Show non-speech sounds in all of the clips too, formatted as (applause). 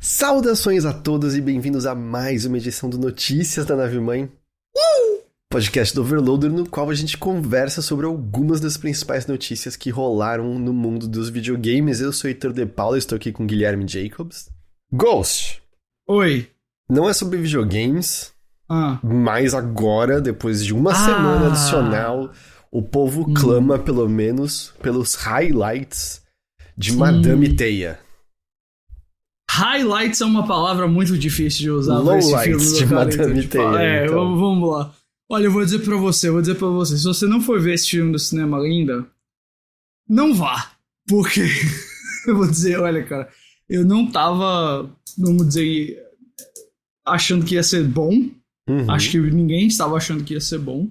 Saudações a todos e bem-vindos a mais uma edição do Notícias da Nave Mãe. Podcast do Overloader, no qual a gente conversa sobre algumas das principais notícias que rolaram no mundo dos videogames. Eu sou Heitor De Paula, estou aqui com Guilherme Jacobs. Ghost! Oi! Não é sobre videogames, Ah. mas agora, depois de uma Ah. semana adicional, o povo Hum. clama, pelo menos, pelos highlights de Sim. Madame Teia. Highlights é uma palavra muito difícil de usar. Lowlights de Madame tipo, Teia, É, então. vamos, vamos lá. Olha, eu vou dizer pra você, eu vou dizer pra você, se você não for ver esse filme no cinema ainda, não vá. Porque, (laughs) eu vou dizer, olha, cara, eu não tava, vamos dizer, achando que ia ser bom. Uhum. Acho que ninguém estava achando que ia ser bom.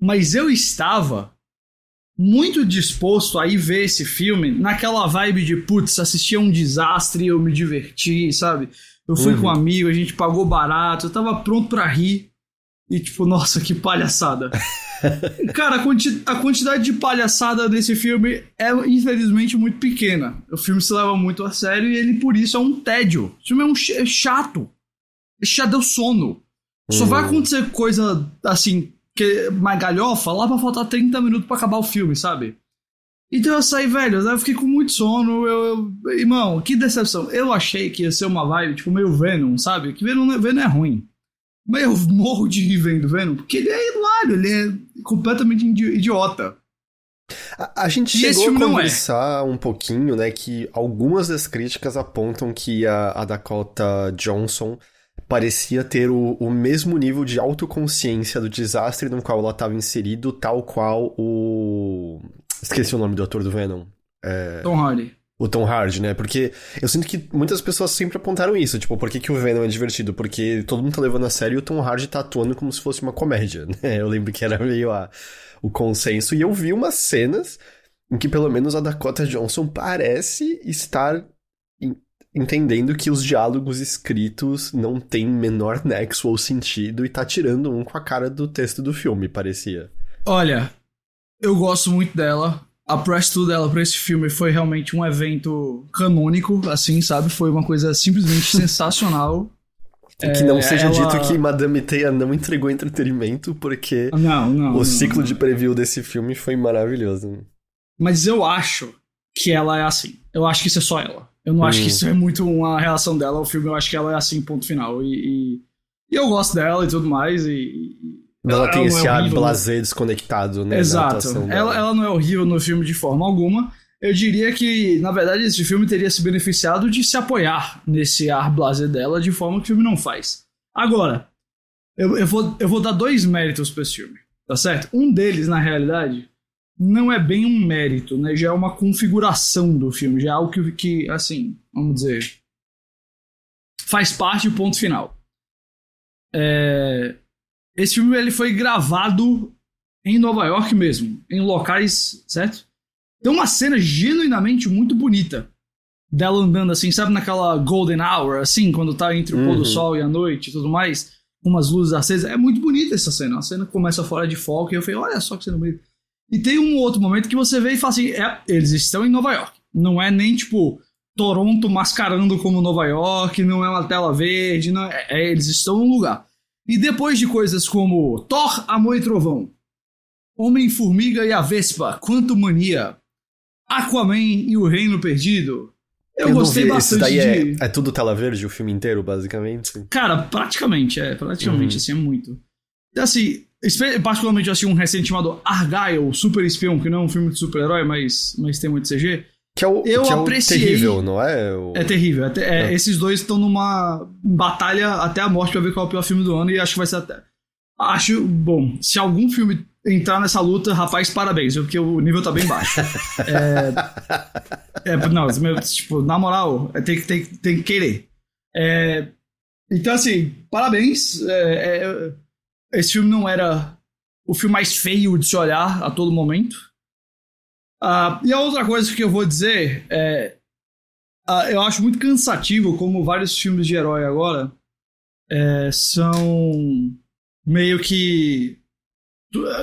Mas eu estava muito disposto a ir ver esse filme naquela vibe de, putz, assisti a um desastre, eu me diverti, sabe? Eu fui Uhum. com um amigo, a gente pagou barato, eu tava pronto pra rir. E tipo, nossa, que palhaçada. (laughs) Cara, a, quanti- a quantidade de palhaçada desse filme é infelizmente muito pequena. O filme se leva muito a sério e ele por isso é um tédio. O filme é um ch- é chato. Já deu sono. Só Uhum. vai acontecer coisa assim, que mais galhofa lá pra faltar 30 minutos pra acabar o filme, sabe? Então eu saí, velho, eu fiquei com muito sono. Eu, eu- irmão, que decepção. Eu achei que ia ser uma vibe, tipo, meio Venom, sabe? Que Venom, é- Venom é ruim. Mas eu morro de rir vendo Venom, porque ele é hilário, ele é completamente idi- idiota. A, a gente E chegou a é. conversar um pouquinho, né, que algumas das críticas apontam que a, a Dakota Johnson parecia ter o, o mesmo nível de autoconsciência do desastre no qual ela estava inserido, tal qual o... Esqueci o nome do ator do Venom. Tom Hardy. O Tom Hardy, né? Porque eu sinto que muitas pessoas sempre apontaram isso. Tipo, por que, que o Venom é divertido? Porque todo mundo tá levando a sério e o Tom Hardy tá atuando como se fosse uma comédia, (laughs) né? Eu lembro que era meio a, o consenso. E eu vi umas cenas em que pelo menos a Dakota Johnson parece estar en- entendendo que os diálogos escritos não têm menor nexo ou sentido e tá tirando um com a cara do texto do filme, parecia. Olha, eu gosto muito dela. A press tour dela pra esse filme foi realmente um evento canônico, assim, sabe? Foi uma coisa simplesmente (laughs) sensacional. E que não É, seja ela- dito que Madame Teia não entregou entretenimento, porque Não, não. o não, ciclo de preview desse filme foi maravilhoso. Mas eu acho que ela é assim. Eu acho que isso é só ela. Eu não acho Hum. que isso é muito uma reação dela ao filme. Eu acho que ela é assim, ponto final. E, e, e eu gosto dela e tudo mais. E, e- Ela, tem não esse é ar blasé desconectado, né? Exato. Ela, ela não é horrível no filme de forma alguma. Eu diria que, na verdade, esse filme teria se beneficiado de se apoiar nesse ar blazer dela de forma que o filme não faz. Agora, eu, eu, vou, eu vou dar dois méritos pra esse filme, tá certo? Um deles, na realidade, não é bem um mérito, né? Já é uma configuração do filme, já é algo que, que assim, vamos dizer, faz parte do ponto final. É, esse filme ele foi gravado em Nova York mesmo, em locais, certo? Tem uma cena genuinamente muito bonita dela andando assim, sabe, naquela golden hour, assim, quando tá entre o pôr Uhum. do sol e a noite e tudo mais, com umas luzes acesas. É muito bonita essa cena. A cena começa fora de foco e eu falei, olha só que cena bonita. E tem um outro momento que você vê e fala assim, é, eles estão em Nova York. Não é nem tipo Toronto mascarando como Nova York, não é uma tela verde, não é, é, eles estão num lugar. E depois de coisas como Thor, Amor e Trovão, Homem-Formiga e a Vespa, Quanto Mania, Aquaman e o Reino Perdido, eu, não gostei bastante Esse daí de... é, é tudo tela verde, o filme inteiro, basicamente. Cara, praticamente, é, praticamente, Uhum. assim, é muito. Assim, particularmente eu assisti um recente chamado Argyle, Super Espião, que não é um filme de super-herói, mas, mas tem muito CG. Que é o, Eu que é apreciei- terrível, não é? O... É terrível. é é. Esses dois estão numa batalha até a morte pra ver qual é o pior filme do ano e acho que vai ser até. Acho, bom, se algum filme entrar nessa luta, rapaz, parabéns, porque o nível tá bem baixo. (laughs) é, é, não, tipo, na moral, é, tem, que- tem, tem que querer. É, então, assim, parabéns. esse filme não era o filme mais feio de se olhar a todo momento. Uh, e a outra coisa que eu vou dizer é. Uh, eu acho muito cansativo como vários filmes de herói agora é, são meio que.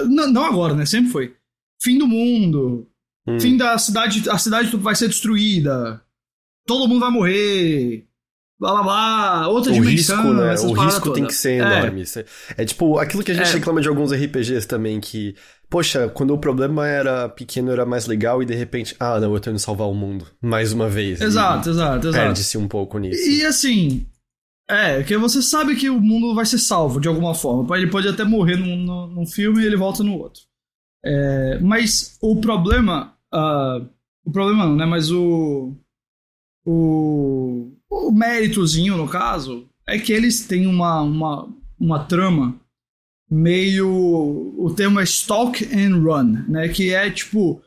Não, não, agora, né? Sempre foi. Fim do mundo. Hum. Fim da cidade. A cidade vai ser destruída. Todo mundo vai morrer blá blá blá, outra o dimensão. Risco, né? O risco toda. tem que ser é. enorme. É. é tipo aquilo que a gente é. reclama de alguns RPGs também, que, poxa, quando o problema era pequeno era mais legal e de repente, ah, não, eu tô indo salvar o mundo. Mais uma vez. Exato, exato, exato. Perde-se um pouco nisso. E assim. É, que você sabe que o mundo vai ser salvo de alguma forma. Ele pode até morrer num, num filme e ele volta no outro. É, mas o problema. Uh, o problema não, né? Mas o. O o méritozinho, no caso, é que eles têm uma, uma, uma trama meio. O termo é stalk and run, né? Que é tipo.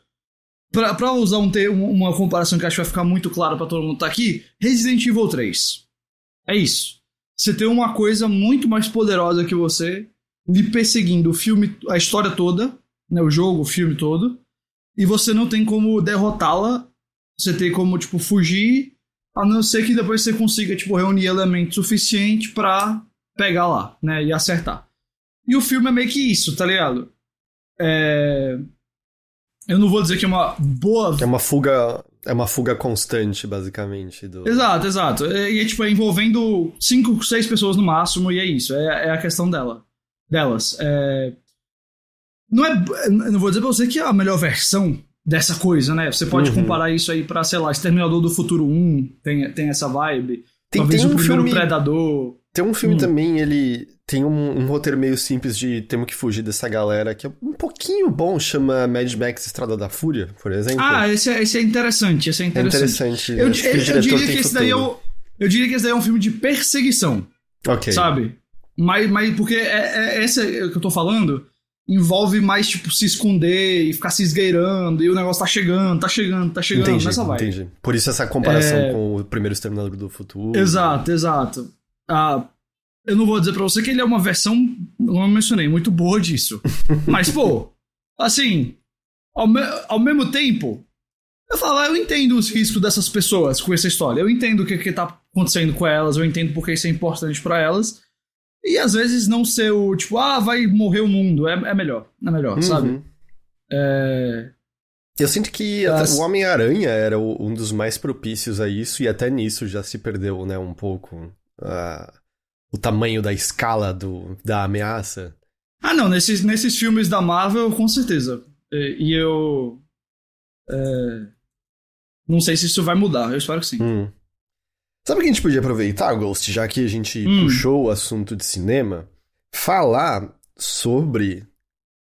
Pra, pra usar um termo, uma comparação que acho que vai ficar muito clara para todo mundo que tá aqui, Resident Evil 3. É isso. Você tem uma coisa muito mais poderosa que você lhe perseguindo o filme, a história toda, né? O jogo, o filme todo. E você não tem como derrotá-la. Você tem como, tipo, fugir a não ser que depois você consiga, tipo, reunir elementos suficiente para pegar lá, né? E acertar. E o filme é meio que isso, tá ligado? É... Eu não vou dizer que é uma boa. É uma fuga. É uma fuga constante, basicamente. Do... Exato, exato. E é tipo, é envolvendo cinco, seis pessoas no máximo, e é isso. É, é a questão dela. Delas. É... Não é. Não vou dizer pra você que é a melhor versão dessa coisa, né? Você pode uhum. comparar isso aí pra, sei lá, Exterminador do Futuro 1, tem, tem essa vibe. Tem, Talvez tem um o primeiro filme, Predador. Tem um filme hum. também, ele tem um, um, roteiro meio simples de temos que fugir dessa galera, que é um pouquinho bom, chama Mad Max Estrada da Fúria, por exemplo. Ah, esse é, esse é interessante, esse é interessante. É interessante. Eu, eu, eu diria que esse daí é o, eu diria que esse daí é um filme de perseguição. Ok. Sabe? Mas, mas porque é, é, esse é, que eu tô falando envolve mais, tipo, se esconder e ficar se esgueirando, e o negócio tá chegando, tá chegando, tá chegando, entendi, nessa vai. Entendi. Por isso essa comparação é... com o primeiro Exterminador do Futuro. Exato, exato. Ah, eu não vou dizer pra você que ele é uma versão, como eu mencionei, muito boa disso. (laughs) Mas, pô, assim, ao, me ao mesmo tempo, eu falo, ah, eu entendo os riscos dessas pessoas com essa história. Eu entendo o que, que tá acontecendo com elas, eu entendo porque isso é importante para elas. E às vezes não ser o tipo, ah, vai morrer o mundo. É, é melhor. É melhor, uhum. sabe? É... Eu sinto que As... o Homem-Aranha era um dos mais propícios a isso, e até nisso já se perdeu, né, um pouco uh, o tamanho da escala do, da ameaça. Ah, não, nesses, nesses filmes da Marvel, com certeza. E, e eu. É... Não sei se isso vai mudar, eu espero que sim. Hum. Sabe o que a gente podia aproveitar, Ghost, já que a gente hum. puxou o assunto de cinema? Falar sobre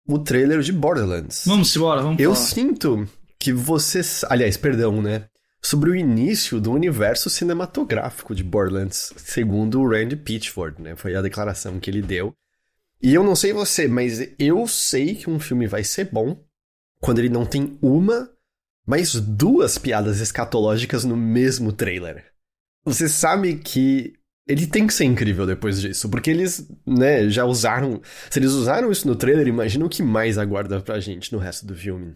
o trailer de Borderlands. Vamos embora, vamos Eu falar. sinto que você. Aliás, perdão, né? Sobre o início do universo cinematográfico de Borderlands, segundo o Randy Pitchford, né? Foi a declaração que ele deu. E eu não sei você, mas eu sei que um filme vai ser bom quando ele não tem uma, mas duas piadas escatológicas no mesmo trailer você sabe que ele tem que ser incrível depois disso, porque eles, né, já usaram. Se eles usaram isso no trailer, imagina o que mais aguarda pra gente no resto do filme.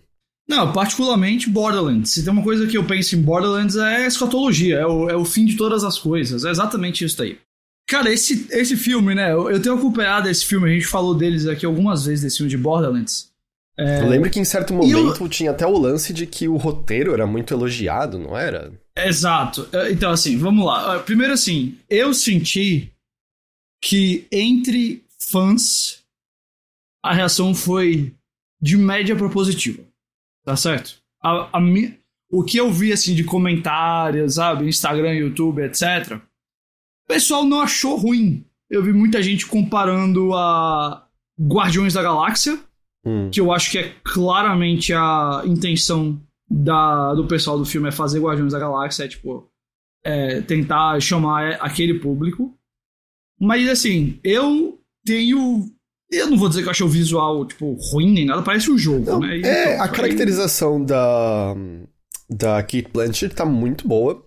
Não, particularmente Borderlands. Se tem uma coisa que eu penso em Borderlands é escatologia, é o, é o fim de todas as coisas. É exatamente isso aí. Cara, esse, esse filme, né? Eu, eu tenho acompanhado esse filme, a gente falou deles aqui algumas vezes desse filme de Borderlands. É... Eu lembro que em certo momento eu... tinha até o lance de que o roteiro era muito elogiado, não era? Exato. É, então, assim, vamos lá. Ah, primeiro, assim, eu senti que entre fãs a reação foi de média propositiva. Tá certo? A, a mi... O que eu vi, assim, de comentários, sabe? Instagram, YouTube, etc. O pessoal não achou ruim. Eu vi muita gente comparando a Guardiões da Galáxia, hum. que eu acho que é claramente a intenção da, do pessoal do filme é fazer Guardiões da Galáxia, é tipo, é, tentar chamar aquele público. Mas assim, eu tenho. Eu não vou dizer que eu achei o visual, tipo, ruim nem nada, parece o um jogo, não, né? é, então, a caracterização da. Da Kate Blanchett tá muito boa.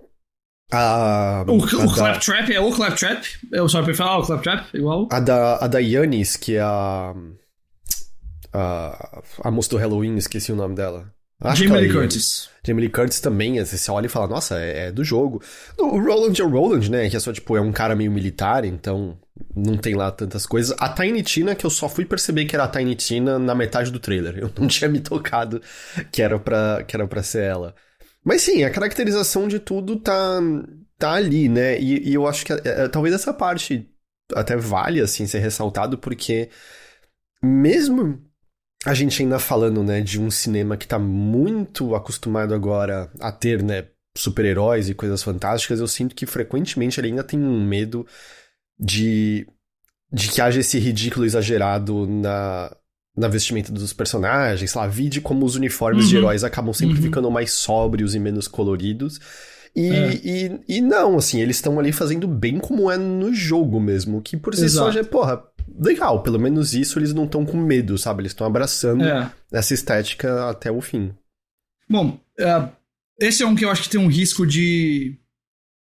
A, o, o da... Claptrap é o Claptrap? Eu só prefiro falar o Claptrap, igual. A da, a da Yanis, que é a. A, a moça do Halloween, esqueci o nome dela. Acho Jamie Lee. Curtis. Jamie Lee Curtis também, assim, você olha e fala, nossa, é, é do jogo. O Roland é o Roland, né? Que é só, tipo, é um cara meio militar, então não tem lá tantas coisas. A Tiny Tina, que eu só fui perceber que era a Tiny Tina na metade do trailer. Eu não (laughs) tinha me tocado que era pra, que era pra ser ela. Mas sim, a caracterização de tudo tá, tá ali, né? E, e eu acho que é, é, talvez essa parte até vale, assim, ser ressaltado, porque mesmo a gente ainda falando, né, de um cinema que tá muito acostumado agora a ter, né, super-heróis e coisas fantásticas, eu sinto que frequentemente ele ainda tem um medo de, de que haja esse ridículo exagerado na, na vestimenta dos personagens, sei lá, vide como os uniformes Uhum. de heróis acabam sempre Uhum. ficando mais sóbrios e menos coloridos. E, É. e, e não, assim, eles estão ali fazendo bem como é no jogo mesmo, que por si só já é, porra, legal, pelo menos isso eles não estão com medo, sabe? Eles estão abraçando É. essa estética até o fim. Bom, é, esse é um que eu acho que tem um risco de.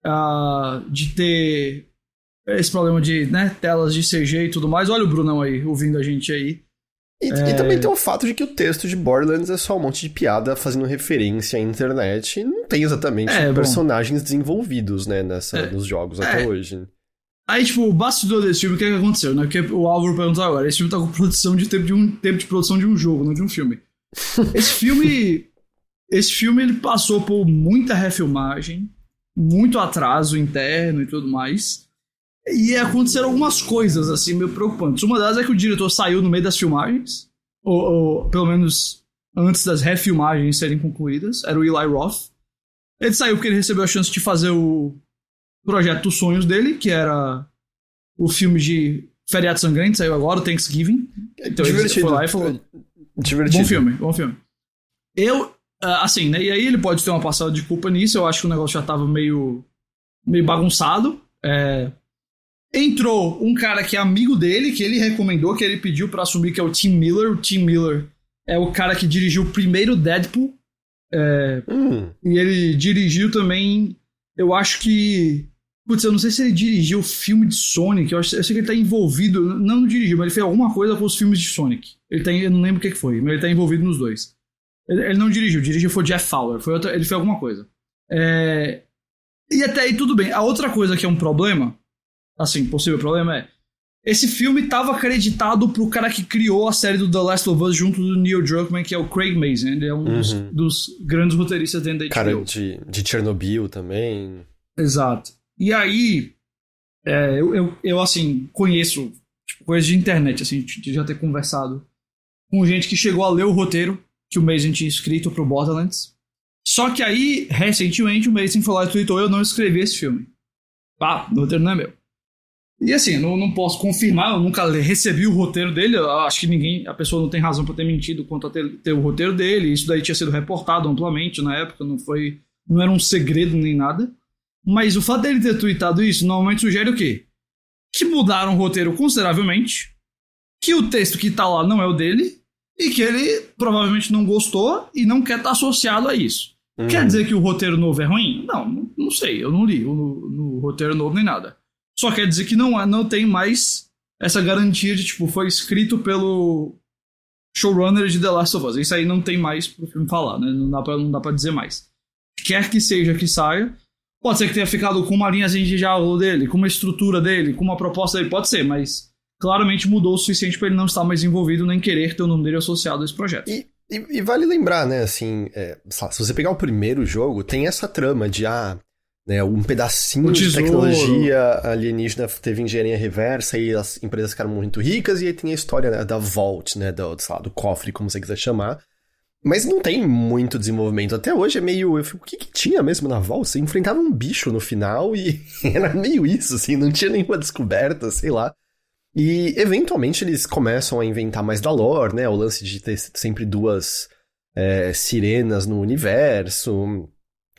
ah, de ter esse problema de né, telas de CG e tudo mais. Olha o Brunão aí, ouvindo a gente aí. E, e também tem o fato de que o texto de Borderlands é só um monte de piada fazendo referência à internet e não tem exatamente É, bom. personagens desenvolvidos, né, nessa, É. nos jogos É. até hoje. Aí, tipo, o bastidor desse filme, o que, é que aconteceu, né? Porque o Álvaro perguntou agora, esse filme tá com produção de tempo de um tempo de produção de um jogo, não de um filme. (laughs) Esse filme. esse filme ele passou por muita refilmagem, muito atraso interno e tudo mais. E aconteceram algumas coisas, assim, meio preocupantes. Uma delas é que o diretor saiu no meio das filmagens, ou, ou pelo menos antes das refilmagens serem concluídas. Era o Eli Roth. Ele saiu porque ele recebeu a chance de fazer o projeto dos sonhos dele, que era o filme de Feriado Sangrento, saiu agora, o Thanksgiving. Então ele Divertido. foi lá e falou: Divertido. Bom filme, bom filme. Eu, ah, assim, né? E aí ele pode ter uma passada de culpa nisso. Eu acho que o negócio já tava meio, meio bagunçado. É, entrou um cara que é amigo dele, que ele recomendou, que ele pediu pra assumir, que é o Tim Miller. O Tim Miller é o cara que dirigiu o primeiro Deadpool. É, Hum, e ele dirigiu também. Eu acho que. Putz, eu não sei se ele dirigiu o filme de Sonic. Eu, acho, eu sei que ele tá envolvido. Não, não dirigiu, mas ele fez alguma coisa com os filmes de Sonic. Ele tá, eu não lembro o que que foi, mas ele tá envolvido nos dois. Ele, ele não dirigiu, dirigiu foi Jeff Fowler. Foi outra, ele fez alguma coisa. É, e até aí tudo bem. A outra coisa que é um problema, assim, possível problema é. Esse filme tava acreditado pro cara que criou a série do The Last of Us junto do Neil Druckmann, que é o Craig Mazin. Ele é um dos, Uhum. dos grandes roteiristas dentro da HBO. cara de, de Chernobyl também. Exato. E aí, é, eu, eu, eu, assim, conheço tipo, coisas de internet, assim, de já ter conversado com gente que chegou a ler o roteiro que o Mason tinha escrito pro Borderlands. Só que aí, recentemente, o Mason lá e tweetou, eu não escrevi esse filme. Ah, o roteiro não é meu. E assim, não, não posso confirmar, eu nunca recebi o roteiro dele, eu acho que ninguém, a pessoa não tem razão pra ter mentido quanto a ter, ter o roteiro dele, isso daí tinha sido reportado amplamente na época, não foi, não era um segredo nem nada. Mas o fato dele ter tweetado isso normalmente sugere o quê? Que mudaram o roteiro consideravelmente, que o texto que tá lá não é o dele, e que ele provavelmente não gostou e não quer estar associado a isso. Uhum. Quer dizer que o roteiro novo é ruim? Não, não, não sei, eu não li o no, no roteiro novo nem nada. Só quer dizer que não, não tem mais essa garantia de, tipo, foi escrito pelo showrunner de The Last of Us. Isso aí não tem mais pro filme falar, né? Não dá pra, não dá pra dizer mais. Quer que seja que saia, pode ser que tenha ficado com uma linha de diálogo dele, com uma estrutura dele, com uma proposta dele, pode ser, mas claramente mudou o suficiente pra ele não estar mais envolvido nem querer ter o nome dele associado a esse projeto. E, e- e vale lembrar, né, assim, é, se você pegar o primeiro jogo, tem essa trama de, ah, né, um pedacinho de tecnologia alienígena teve engenharia reversa e as empresas ficaram muito ricas, e aí tem a história né, da Vault, né, do, sei lá, do cofre, como você quiser chamar. Mas não tem muito desenvolvimento. Até hoje é meio. Eu fico, o que, que tinha mesmo na Vault? Você enfrentava um bicho no final e (laughs) era meio isso, assim, não tinha nenhuma descoberta, sei lá. E eventualmente eles começam a inventar mais da lore, né? O lance de ter sempre duas é, sirenas no universo.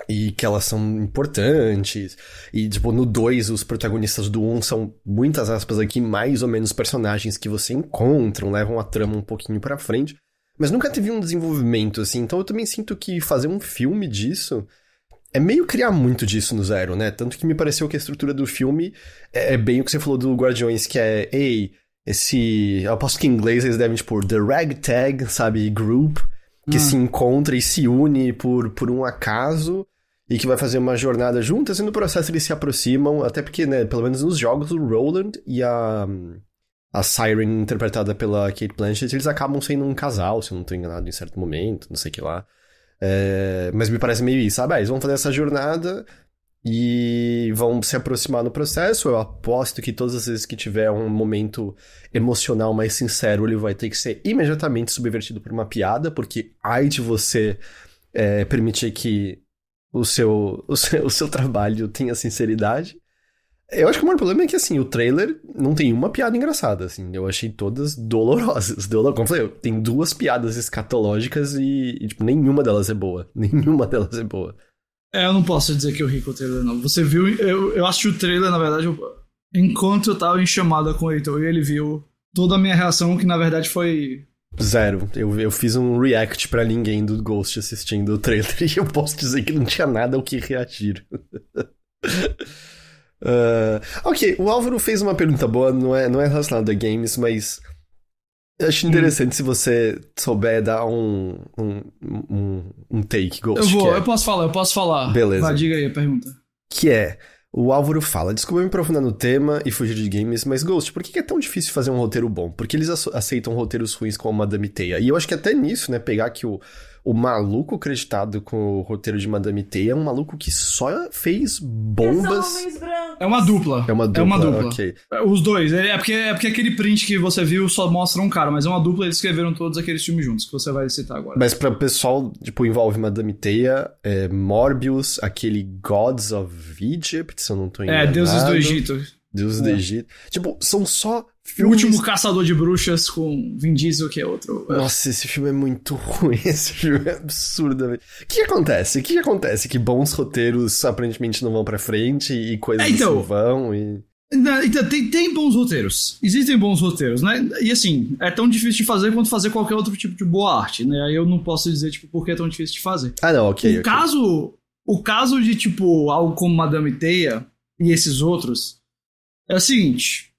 E que elas são importantes. E, tipo, no 2, os protagonistas do 1 um são, muitas aspas aqui, mais ou menos personagens que você encontra, levam a trama um pouquinho pra frente. Mas nunca teve um desenvolvimento, assim. Então eu também sinto que fazer um filme disso é meio criar muito disso no zero, né? Tanto que me pareceu que a estrutura do filme é, é bem o que você falou do Guardiões, que é, ei, esse. Eu aposto que em inglês eles devem, tipo, The Ragtag, sabe, Group. que se encontra e se une por, por um acaso e que vai fazer uma jornada juntas e no processo eles se aproximam, até porque, né, pelo menos nos jogos, o Roland e a, a Siren, interpretada pela Kate Blanchett, eles acabam sendo um casal, se eu não estou enganado, em certo momento, não sei o que lá. É, mas me parece meio isso, sabe? Ah, eles vão fazer essa jornada e vão se aproximar no processo. Eu aposto que todas as vezes que tiver um momento emocional mais sincero, ele vai ter que ser imediatamente subvertido por uma piada, porque ai de você é, permitir que o seu, o seu, o seu trabalho tenha sinceridade. Eu acho que o maior problema é que, assim, o trailer não tem uma piada engraçada, assim. Eu achei todas dolorosas. (laughs) Dolor... Como eu falei, tem duas piadas escatológicas e, e, tipo, nenhuma delas é boa. (laughs) Nenhuma delas é boa. É, eu não posso dizer que eu ri com o trailer, não. Você viu... Eu, eu assisti o trailer, na verdade, eu... enquanto eu tava em chamada com o Heitor e ele viu toda a minha reação, que na verdade foi Zero. Eu, eu fiz um react para ninguém do Ghost assistindo o trailer (laughs) e eu posso dizer que não tinha nada ao que reagir. uh, (laughs) ok, o Álvaro fez uma pergunta boa, não é, não é relacionada a games, mas eu acho interessante hum. se você souber dar um, um, um, um take Ghost. Eu vou, é... eu posso falar, eu posso falar. Beleza. Vai, diga aí a pergunta. Que é, o Álvaro fala: Desculpa me aprofundar no tema e fugir de games, mas Ghost, por que é tão difícil fazer um roteiro bom? Porque eles aceitam roteiros ruins como Madame Teia. E eu acho que até nisso, né, pegar que o, o maluco acreditado com o roteiro de Madame Teia é um maluco que só fez bombas. É uma dupla. É uma dupla. É uma dupla. Okay. Os dois. É porque, é porque aquele print que você viu só mostra um cara, mas é uma dupla, eles escreveram todos aqueles filmes juntos, que você vai citar agora. Mas pra pessoal, tipo, envolve Madame Teia, é Morbius, aquele Gods of Egypt, se eu não tô enganado. É, Deuses do Egito. Deuses é. do Egito. Tipo, são só Filmes... O último Caçador de Bruxas com Vin Diesel, que é outro. Nossa, esse filme é muito (laughs) ruim. Esse filme é absurdamente. O que acontece? O que acontece? Que bons roteiros aparentemente não vão pra frente e coisas é, então, assim vão e. Então, tem, tem bons roteiros. Existem bons roteiros, né? E assim, é tão difícil de fazer quanto fazer qualquer outro tipo de boa arte, né? Aí eu não posso dizer, tipo, por que é tão difícil de fazer. Ah, não, ok. O okay. caso. O caso de, tipo, algo como Madame Teia e esses outros é o seguinte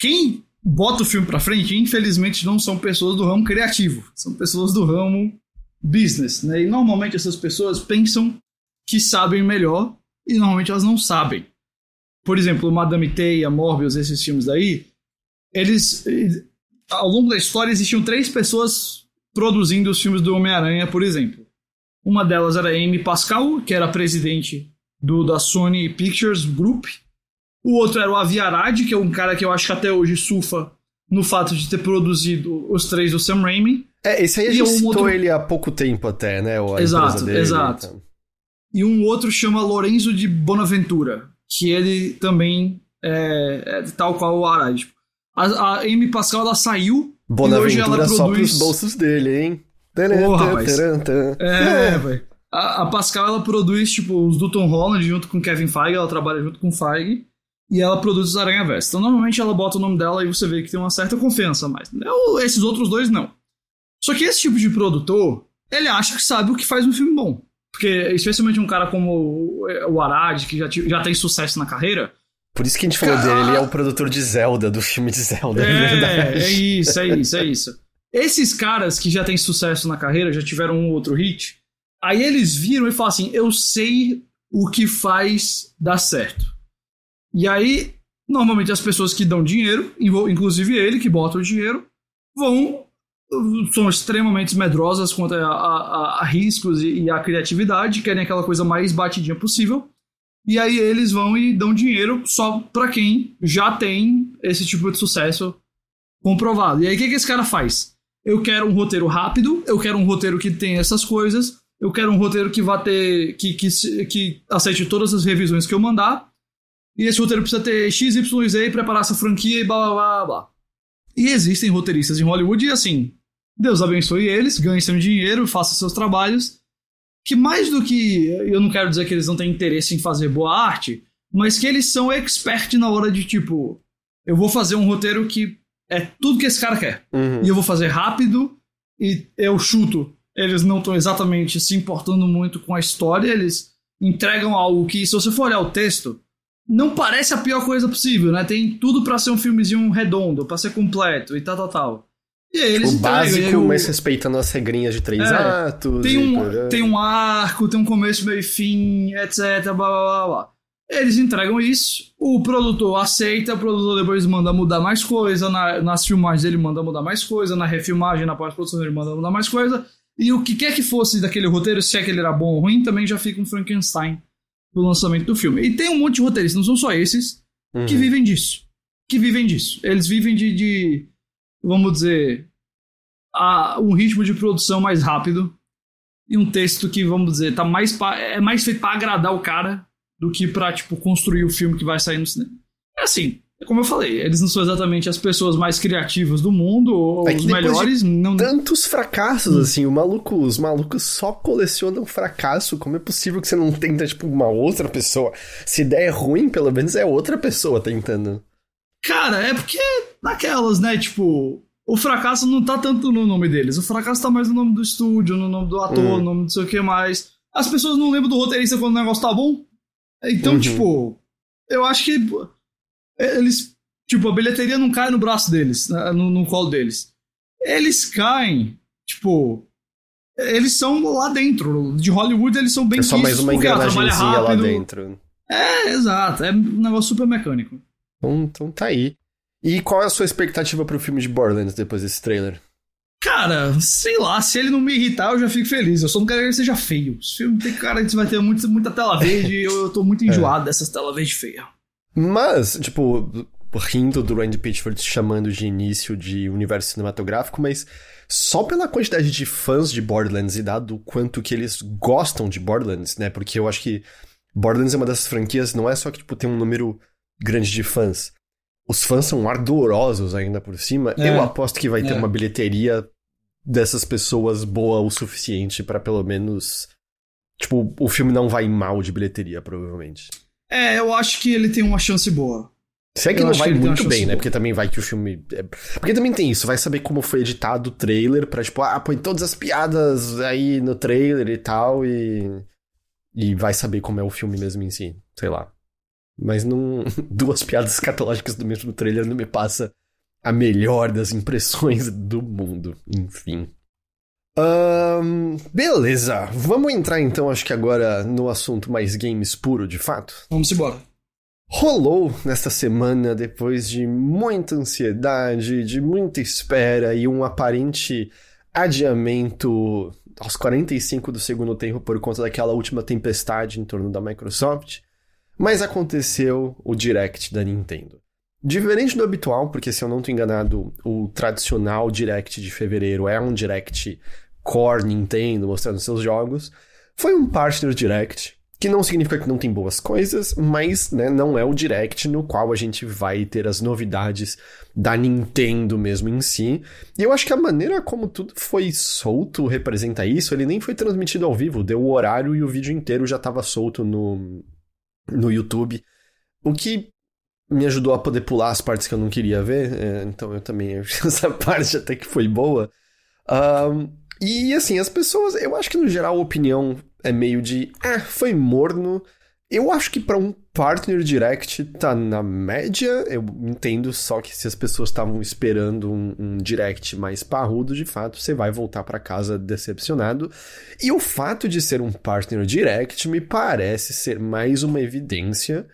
quem bota o filme pra frente, infelizmente, não são pessoas do ramo criativo, são pessoas do ramo business, né? E normalmente essas pessoas pensam que sabem melhor e normalmente elas não sabem. Por exemplo, Madame Teia, Morbius, esses filmes daí, eles ao longo da história existiam três pessoas produzindo os filmes do Homem-Aranha, por exemplo. Uma delas era Amy Pascal, que era presidente do da Sony Pictures Group, o outro era o Aviarad, que é um cara que eu acho que até hoje surfa no fato de ter produzido os três do Sam Raimi. É, esse aí a gente um citou outro... ele há pouco tempo até, né? O, exato, dele, exato. Então. E um outro chama Lorenzo de Bonaventura, que ele também é, é tal qual o Arad. Tipo, a, a Amy Pascal, ela saiu Bonaventura e hoje ela produz... só pros bolsos dele, hein? Porra, é, velho. A, a, Pascal, ela produz, tipo, os do Tom Holland junto com Kevin Feige, ela trabalha junto com o Feige e ela produz os Aranha Verso. Então, normalmente ela bota o nome dela e você vê que tem uma certa confiança mais. Eu, esses outros dois, não. Só que esse tipo de produtor, ele acha que sabe o que faz um filme bom. Porque, especialmente um cara como o Arad, que já, já tem sucesso na carreira. Por isso que a gente falou cara... dele, ele é o produtor de Zelda, do filme de Zelda, é, é verdade. É isso, é isso, é isso. Esses caras que já têm sucesso na carreira, já tiveram um outro hit, aí eles viram e falam assim: eu sei o que faz dar certo. E aí, normalmente as pessoas que dão dinheiro, inclusive ele que bota o dinheiro, vão são extremamente medrosas quanto a, a, a riscos e, e, a criatividade, querem aquela coisa mais batidinha possível. E aí eles vão e dão dinheiro só para quem já tem esse tipo de sucesso comprovado. E aí o que, que esse cara faz? Eu quero um roteiro rápido, eu quero um roteiro que tenha essas coisas, eu quero um roteiro que vá ter. que, que, que aceite todas as revisões que eu mandar, e esse roteiro precisa ter X, Y, Z e preparar essa franquia e blá blá blá blá. E existem roteiristas em Hollywood e assim, Deus abençoe eles, ganhem seu dinheiro, façam seus trabalhos. Que mais do que. Eu não quero dizer que eles não têm interesse em fazer boa arte, mas que eles são expert na hora de tipo. Eu vou fazer um roteiro que é tudo que esse cara quer. Uhum. E eu vou fazer rápido e eu chuto. Eles não estão exatamente se importando muito com a história, eles entregam algo que, se você for olhar o texto, não parece a pior coisa possível, né? Tem tudo para ser um filmezinho redondo, para ser completo e tal, tal, tal. E aí eles o entregam, básico, e o- mas respeitando as regrinhas de três É, atos. tem um, tem um arco, tem um começo, meio e fim, etc, blá blá blá blá. Eles entregam isso, o produtor aceita, o produtor depois manda mudar mais coisa, na- nas filmagens ele manda mudar mais coisa, na refilmagem, na pós-produção ele manda mudar mais coisa, e o que quer que fosse daquele roteiro, se é que ele era bom ou ruim, também já fica um Frankenstein pro lançamento do filme. E tem um monte de roteiristas, não são só esses, Uhum. que vivem disso. Que vivem disso. Eles vivem de, de vamos dizer, a, um ritmo de produção mais rápido e um texto que, vamos dizer, tá mais pa- é mais feito pra agradar o cara do que pra, tipo, construir o filme que vai sair no cinema. É assim, como eu falei, eles não são exatamente as pessoas mais criativas do mundo ou É que os depois de melhores. Não, Tantos fracassos, Hum. assim, o maluco, os malucos só colecionam fracasso. Como é possível que você não tenta, tipo, uma outra pessoa? Se der é ruim, pelo menos é outra pessoa tentando. Cara, é porque naquelas, né? Tipo, o fracasso não tá tanto no nome deles. O fracasso tá mais no nome do estúdio, no nome do ator, Hum. no nome do não sei o que mais. As pessoas não lembram do roteirista quando o negócio tá bom. Então, Uhum. tipo, eu acho que eles. Tipo, a bilheteria não cai no braço deles, no, no colo deles. Eles caem, tipo. Eles são lá dentro. De Hollywood, eles são bem É só mais uma ah, engrenagemzinha lá dentro. É, exato. É um negócio super mecânico. Então, então tá aí. E qual é a sua expectativa pro filme de Borderlands depois desse trailer? Cara, sei lá, se ele não me irritar, eu já fico feliz. Eu só não quero que ele seja feio. Esse filme tem cara que vai ter muito, muita tela verde e (laughs) eu, eu tô muito enjoado dessas telas verde feias. Mas, tipo, rindo do Randy Pitchford chamando de início de universo cinematográfico, mas só pela quantidade de fãs de Borderlands e dado o quanto que eles gostam de Borderlands, né? Porque eu acho que Borderlands é uma dessas franquias, não é só que tipo, tem um número grande de fãs. Os fãs são ardorosos ainda por cima. É. Eu aposto que vai ter É. uma bilheteria dessas pessoas boa o suficiente pra pelo menos. Tipo, o filme não vai mal de bilheteria, provavelmente. É, eu acho que ele tem uma chance boa. Se é que Eu não vai que muito bem, né? Porque também vai que o filme. é- Porque também tem isso, vai saber como foi editado o trailer pra, tipo, ah, põe todas as piadas aí no trailer e tal, e. E vai saber como é o filme mesmo em si, sei lá. Mas não. (laughs) Duas piadas escatológicas do mesmo trailer não me passa a melhor das impressões do mundo. Enfim. Ahn, beleza, vamos entrar então, acho que agora no assunto mais games puro de fato. Vamos embora. Rolou nesta semana, depois de muita ansiedade, de muita espera e um aparente adiamento aos 45 do segundo tempo por conta daquela última tempestade em torno da Microsoft. Mas aconteceu o Direct da Nintendo. Diferente do habitual, porque se eu não estou enganado, o tradicional Direct de fevereiro é um Direct Core Nintendo mostrando seus jogos, foi um Partner Direct, que não significa que não tem boas coisas, mas né, não é o Direct no qual a gente vai ter as novidades da Nintendo mesmo em si. E eu acho que a maneira como tudo foi solto representa isso. Ele nem foi transmitido ao vivo, deu o horário e o vídeo inteiro já estava solto no, no YouTube. O que me ajudou a poder pular as partes que eu não queria ver, é, então eu também (laughs) essa parte até que foi boa. Ahn, e assim, as pessoas, eu acho que no geral a opinião é meio de, ah, foi morno. Eu acho que pra um partner direct tá na média. Eu entendo só que se as pessoas estavam esperando um, um direct mais parrudo, de fato, você vai voltar pra casa decepcionado. E o fato de ser um partner direct me parece ser mais uma evidência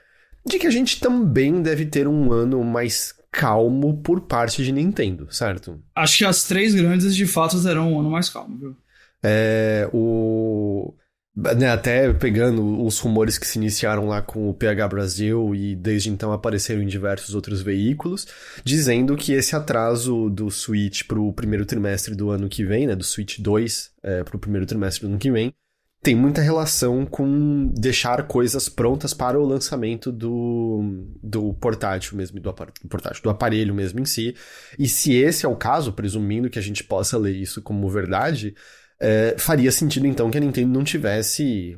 de que a gente também deve ter um ano mais calmo por parte de Nintendo, certo? Acho que as três grandes de fato terão um ano mais calmo, viu? É, o. né, até pegando os rumores que se iniciaram lá com o PH Brasil e desde então apareceram em diversos outros veículos, dizendo que esse atraso do Switch para o primeiro trimestre do ano que vem, né, do Switch 2 é, para o primeiro trimestre do ano que vem, tem muita relação com deixar coisas prontas para o lançamento do, do portátil mesmo, do, do portátil, do aparelho mesmo em si. E se esse é o caso, presumindo que a gente possa ler isso como verdade, é, faria sentido então que a Nintendo não tivesse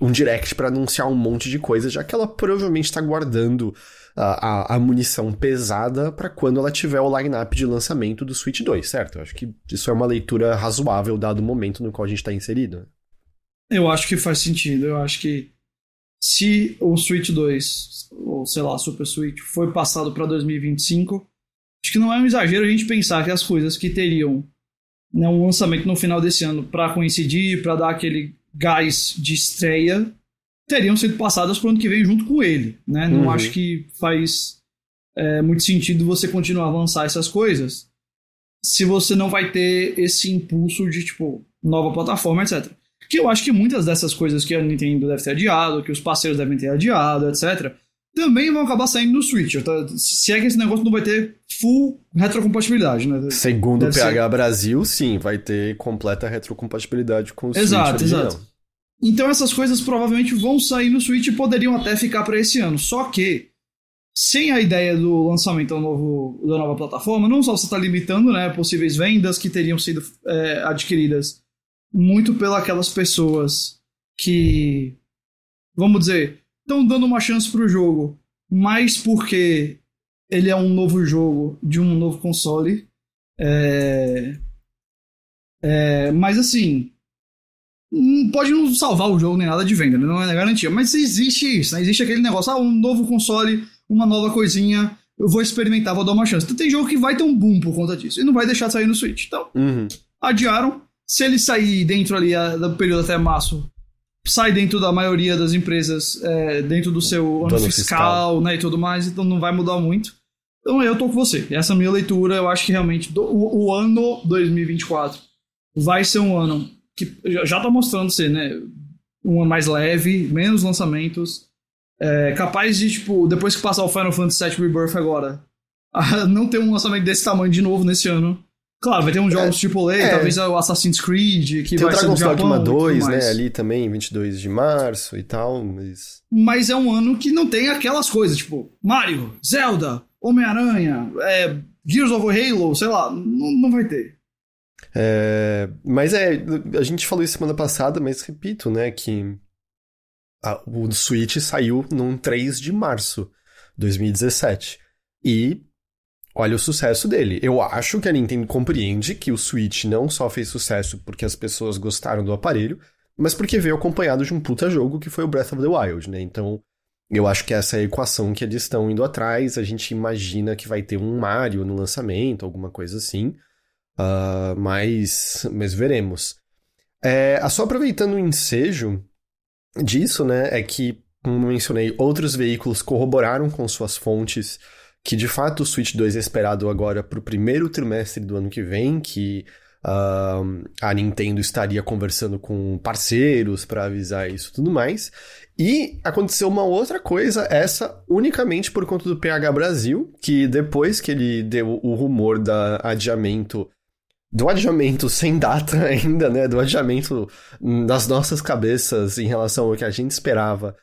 um direct para anunciar um monte de coisa, já que ela provavelmente está guardando a, a, a munição pesada para quando ela tiver o line-up de lançamento do Switch 2, certo? Eu acho que isso é uma leitura razoável dado o momento no qual a gente está inserido. Eu acho que faz sentido. Eu acho que se o Switch 2, ou sei lá, Super Switch, foi passado para 2025, acho que não é um exagero a gente pensar que as coisas que teriam né, um lançamento no final desse ano para coincidir, para dar aquele gás de estreia, teriam sido passadas para o ano que vem junto com ele. Né? Não uhum. acho que faz é, muito sentido você continuar a avançar essas coisas se você não vai ter esse impulso de, tipo, nova plataforma, etc. Que eu acho que muitas dessas coisas que a Nintendo deve ter adiado, que os parceiros devem ter adiado, etc., também vão acabar saindo no Switch. Se é que esse negócio não vai ter full retrocompatibilidade, né? Segundo o PH ser... Brasil, sim, vai ter completa retrocompatibilidade com o exato, Switch. Exato, exato. Então essas coisas provavelmente vão sair no Switch e poderiam até ficar para esse ano. Só que, sem a ideia do lançamento do novo, da nova plataforma, não só você está limitando né, possíveis vendas que teriam sido é, adquiridas muito pelas pessoas que, vamos dizer, estão dando uma chance pro jogo, mais porque ele é um novo jogo de um novo console. É... É... Mas assim, pode não salvar o jogo nem nada de venda, né? não é garantia. Mas existe isso, né? existe aquele negócio, ah, um novo console, uma nova coisinha, eu vou experimentar, vou dar uma chance. Então tem jogo que vai ter um boom por conta disso, e não vai deixar de sair no Switch. Então, uhum. adiaram. Se ele sair dentro ali do período até março, sai dentro da maioria das empresas, é, dentro do seu ano fiscal, fiscal, né, e tudo mais, então não vai mudar muito. Então eu tô com você. Essa minha leitura, eu acho que realmente do, o, o, ano 2024 vai ser um ano que já tá mostrando ser, né, um ano mais leve, menos lançamentos, é, capaz de, tipo, depois que passar o Final Fantasy VII Rebirth agora, (laughs) não ter um lançamento desse tamanho de novo nesse ano. Claro, vai ter uns jogos é, AAA, é. talvez o Assassin's Creed, que Tem vai o Dragon's ser do Dogma 2, né, ali também, 22 de março e tal, mas... Mas é um ano que não tem aquelas coisas, tipo, Mario, Zelda, Homem-Aranha, é, Gears of Halo, sei lá, não, não vai ter. É, mas é, a gente falou isso semana passada, mas repito, né, que a, o Switch saiu num 3 de março de 2017. E olha o sucesso dele. Eu acho que a Nintendo compreende que o Switch não só fez sucesso porque as pessoas gostaram do aparelho, mas porque veio acompanhado de um puta jogo que foi o Breath of the Wild, né? Então, eu acho que essa é a equação que eles estão indo atrás. A gente imagina que vai ter um Mario no lançamento, alguma coisa assim. Uh, mas, mas veremos. É, só aproveitando o ensejo disso, né? É que, como mencionei, outros veículos corroboraram com suas fontes que de fato o Switch 2 é esperado agora para o primeiro trimestre do ano que vem, que uh, a Nintendo estaria conversando com parceiros para avisar isso e tudo mais. E aconteceu uma outra coisa, essa unicamente por conta do PH Brasil, que depois que ele deu o rumor da adiamento do adiamento (laughs) sem data ainda, né? Do adiamento das nossas cabeças em relação ao que a gente esperava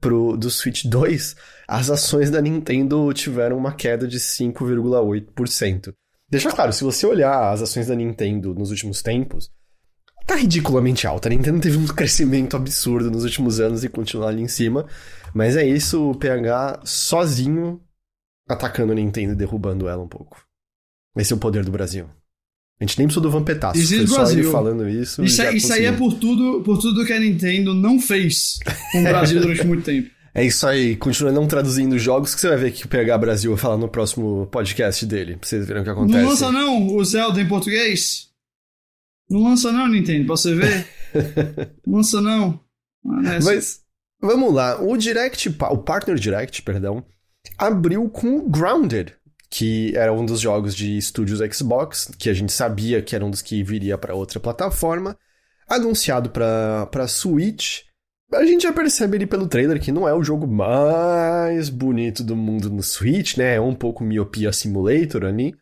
pro, do Switch 2, as ações da Nintendo tiveram uma queda de 5,8%. Deixa claro, se você olhar as ações da Nintendo nos últimos tempos, tá ridiculamente alta. A Nintendo teve um crescimento absurdo nos últimos anos e continua ali em cima. Mas é isso, o PH sozinho atacando a Nintendo e derrubando ela um pouco. Esse é o poder do Brasil. A gente nem precisou do Vampetaço. Foi só ele falando isso. Isso, é, isso aí é por tudo, por tudo que a Nintendo não fez com o Brasil durante muito tempo. (laughs) É isso aí, continua não traduzindo jogos que você vai ver que o PH Brasil vai falar no próximo podcast dele, pra vocês verem o que acontece. Não lança não o Zelda em português? Não lança não, Nintendo, pra você ver. (laughs) não lança não. Ah, Mas, vamos lá, o Direct, o Partner Direct, perdão, abriu com Grounded, que era um dos jogos de estúdios Xbox, que a gente sabia que era um dos que viria para outra plataforma, anunciado para Switch. A gente já percebe ali pelo trailer que não é o jogo mais bonito do mundo no Switch, né? É um pouco miopia simulator ali.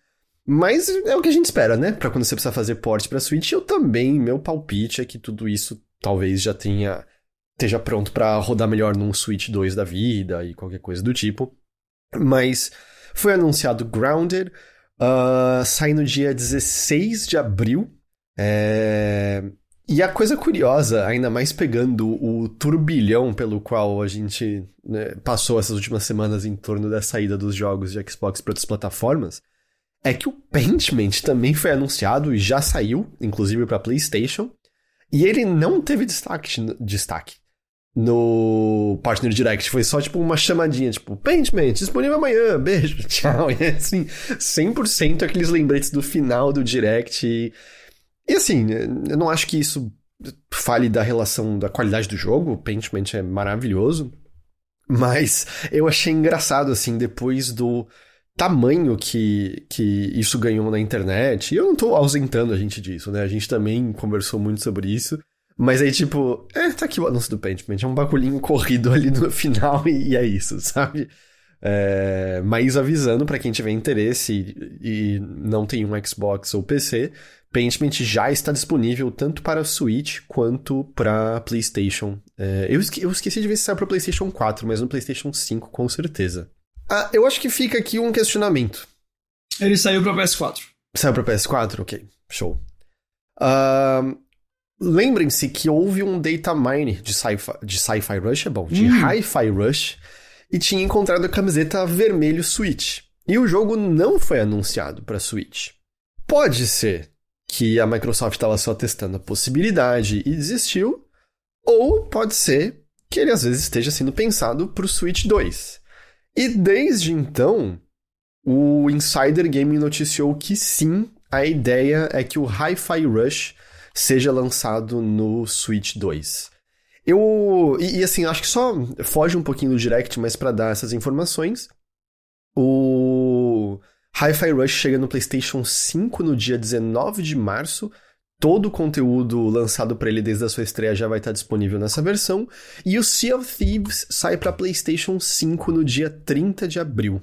Mas é o que a gente espera, né? Para quando você precisa fazer port para Switch, eu também, meu palpite é que tudo isso talvez já tenha esteja pronto para rodar melhor num Switch 2 da vida e qualquer coisa do tipo. Mas foi anunciado Grounded, uh, sai no dia 16 de abril. É... E a coisa curiosa, ainda mais pegando o turbilhão pelo qual a gente né, passou essas últimas semanas em torno da saída dos jogos de Xbox para outras plataformas, é que o Pentiment também foi anunciado e já saiu, inclusive para PlayStation, e ele não teve destaque, destaque no Partner Direct. Foi só, tipo, uma chamadinha, tipo, Paintman, disponível amanhã, beijo, (laughs) tchau. E assim, 100% aqueles lembretes do final do Direct. E, e assim, eu não acho que isso fale da relação, da qualidade do jogo. O Paintman é maravilhoso. Mas eu achei engraçado, assim, depois do tamanho que, que isso ganhou na internet. E eu não tô ausentando a gente disso, né? A gente também conversou muito sobre isso. Mas aí, tipo, é, tá aqui o anúncio do Paintment. É um bagulhinho corrido ali no final e, e é isso, (laughs) sabe? É, mas avisando para quem tiver interesse e, e, não tem um Xbox ou PC, Paintment já está disponível tanto para Switch quanto para PlayStation. É, eu, esque eu, esqueci de ver se saiu para PlayStation 4, mas no PlayStation 5 com certeza. Ah, eu acho que fica aqui um questionamento. Ele saiu para PS4. Saiu para PS4? Ok, show. Uh, Lembrem-se que houve um data mine de Sci-Fi sci Rush, é bom, de hum. Hi-Fi Rush, e tinha encontrado a camiseta vermelho Switch. E o jogo não foi anunciado para Switch. Pode ser que a Microsoft estava só testando a possibilidade e desistiu, ou pode ser que ele às vezes esteja sendo pensado para o Switch 2. E desde então, o Insider Gaming noticiou que sim, a ideia é que o Hi-Fi Rush seja lançado no Switch 2. Eu. E, e, assim, acho que só foge um pouquinho do direct, mas para dar essas informações. O Hi-Fi Rush chega no PlayStation 5 no dia 19 de março. Todo o conteúdo lançado para ele desde a sua estreia já vai estar disponível nessa versão. E o Sea of Thieves sai para PlayStation 5 no dia 30 de abril.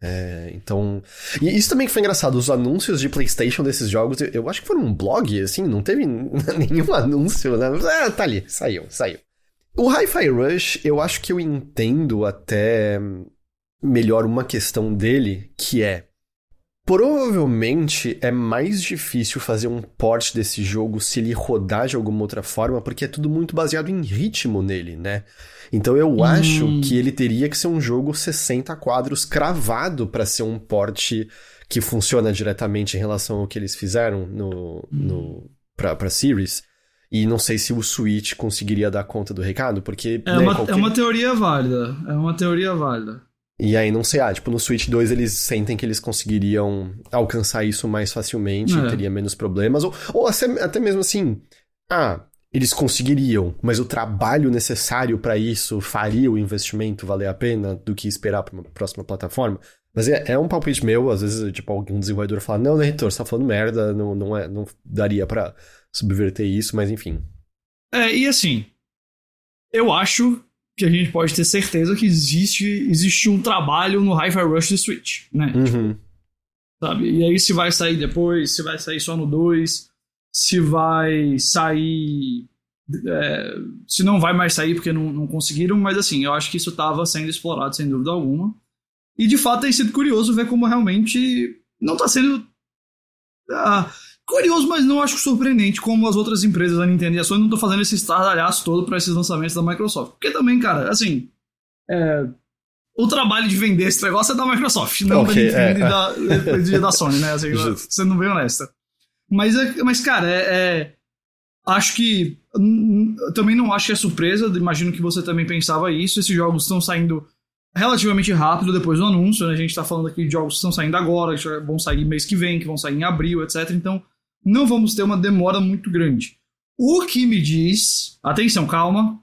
É, então. E isso também foi engraçado, os anúncios de PlayStation desses jogos, eu, eu acho que foram um blog, assim, não teve (laughs) nenhum anúncio, né? Ah, tá ali, saiu, saiu. O Hi-Fi Rush, eu acho que eu entendo até melhor uma questão dele, que é. Provavelmente é mais difícil fazer um port desse jogo se ele rodar de alguma outra forma, porque é tudo muito baseado em ritmo nele, né? Então eu hum. acho que ele teria que ser um jogo 60 quadros cravado para ser um porte que funciona diretamente em relação ao que eles fizeram no, hum. no pra, pra Series. E não sei se o Switch conseguiria dar conta do recado, porque. É, né, uma, qualquer... é uma teoria válida. É uma teoria válida. E aí, não sei, ah, tipo, no Switch 2 eles sentem que eles conseguiriam alcançar isso mais facilmente, é. teria menos problemas. Ou, ou até, até mesmo assim, ah, eles conseguiriam, mas o trabalho necessário para isso faria o investimento valer a pena do que esperar para uma próxima plataforma. Mas é, é, um palpite meu, às vezes, tipo, algum desenvolvedor fala, não, né, editor, você tá falando merda, não, não, é, não daria para subverter isso, mas enfim. É, e assim, eu acho que a gente pode ter certeza que existe, existe um trabalho no Hi-Fi Rush do Switch, né? Uhum. Sabe? E aí se vai sair depois, se vai sair só no 2, se vai sair. É, se não vai mais sair porque não, não conseguiram, mas assim, eu acho que isso estava sendo explorado sem dúvida alguma. E de fato tem sido curioso ver como realmente não está sendo. Ah, curioso, mas não acho surpreendente como as outras empresas, a Nintendo e a Sony, não estão fazendo esse estardalhaço todo para esses lançamentos da Microsoft. Porque também, cara, assim. É, o trabalho de vender esse negócio é da Microsoft, não okay, da Nintendo é. e da, da Sony, né? Assim, sendo bem honesta. Mas, é, mas cara, é, é, acho que. Também não acho que é surpresa, imagino que você também pensava isso. Esses jogos estão saindo relativamente rápido depois do anúncio, né? A gente está falando aqui de jogos que estão saindo agora, que vão sair mês que vem, que vão sair em abril, etc. Então, não vamos ter uma demora muito grande. O que me diz, atenção, calma,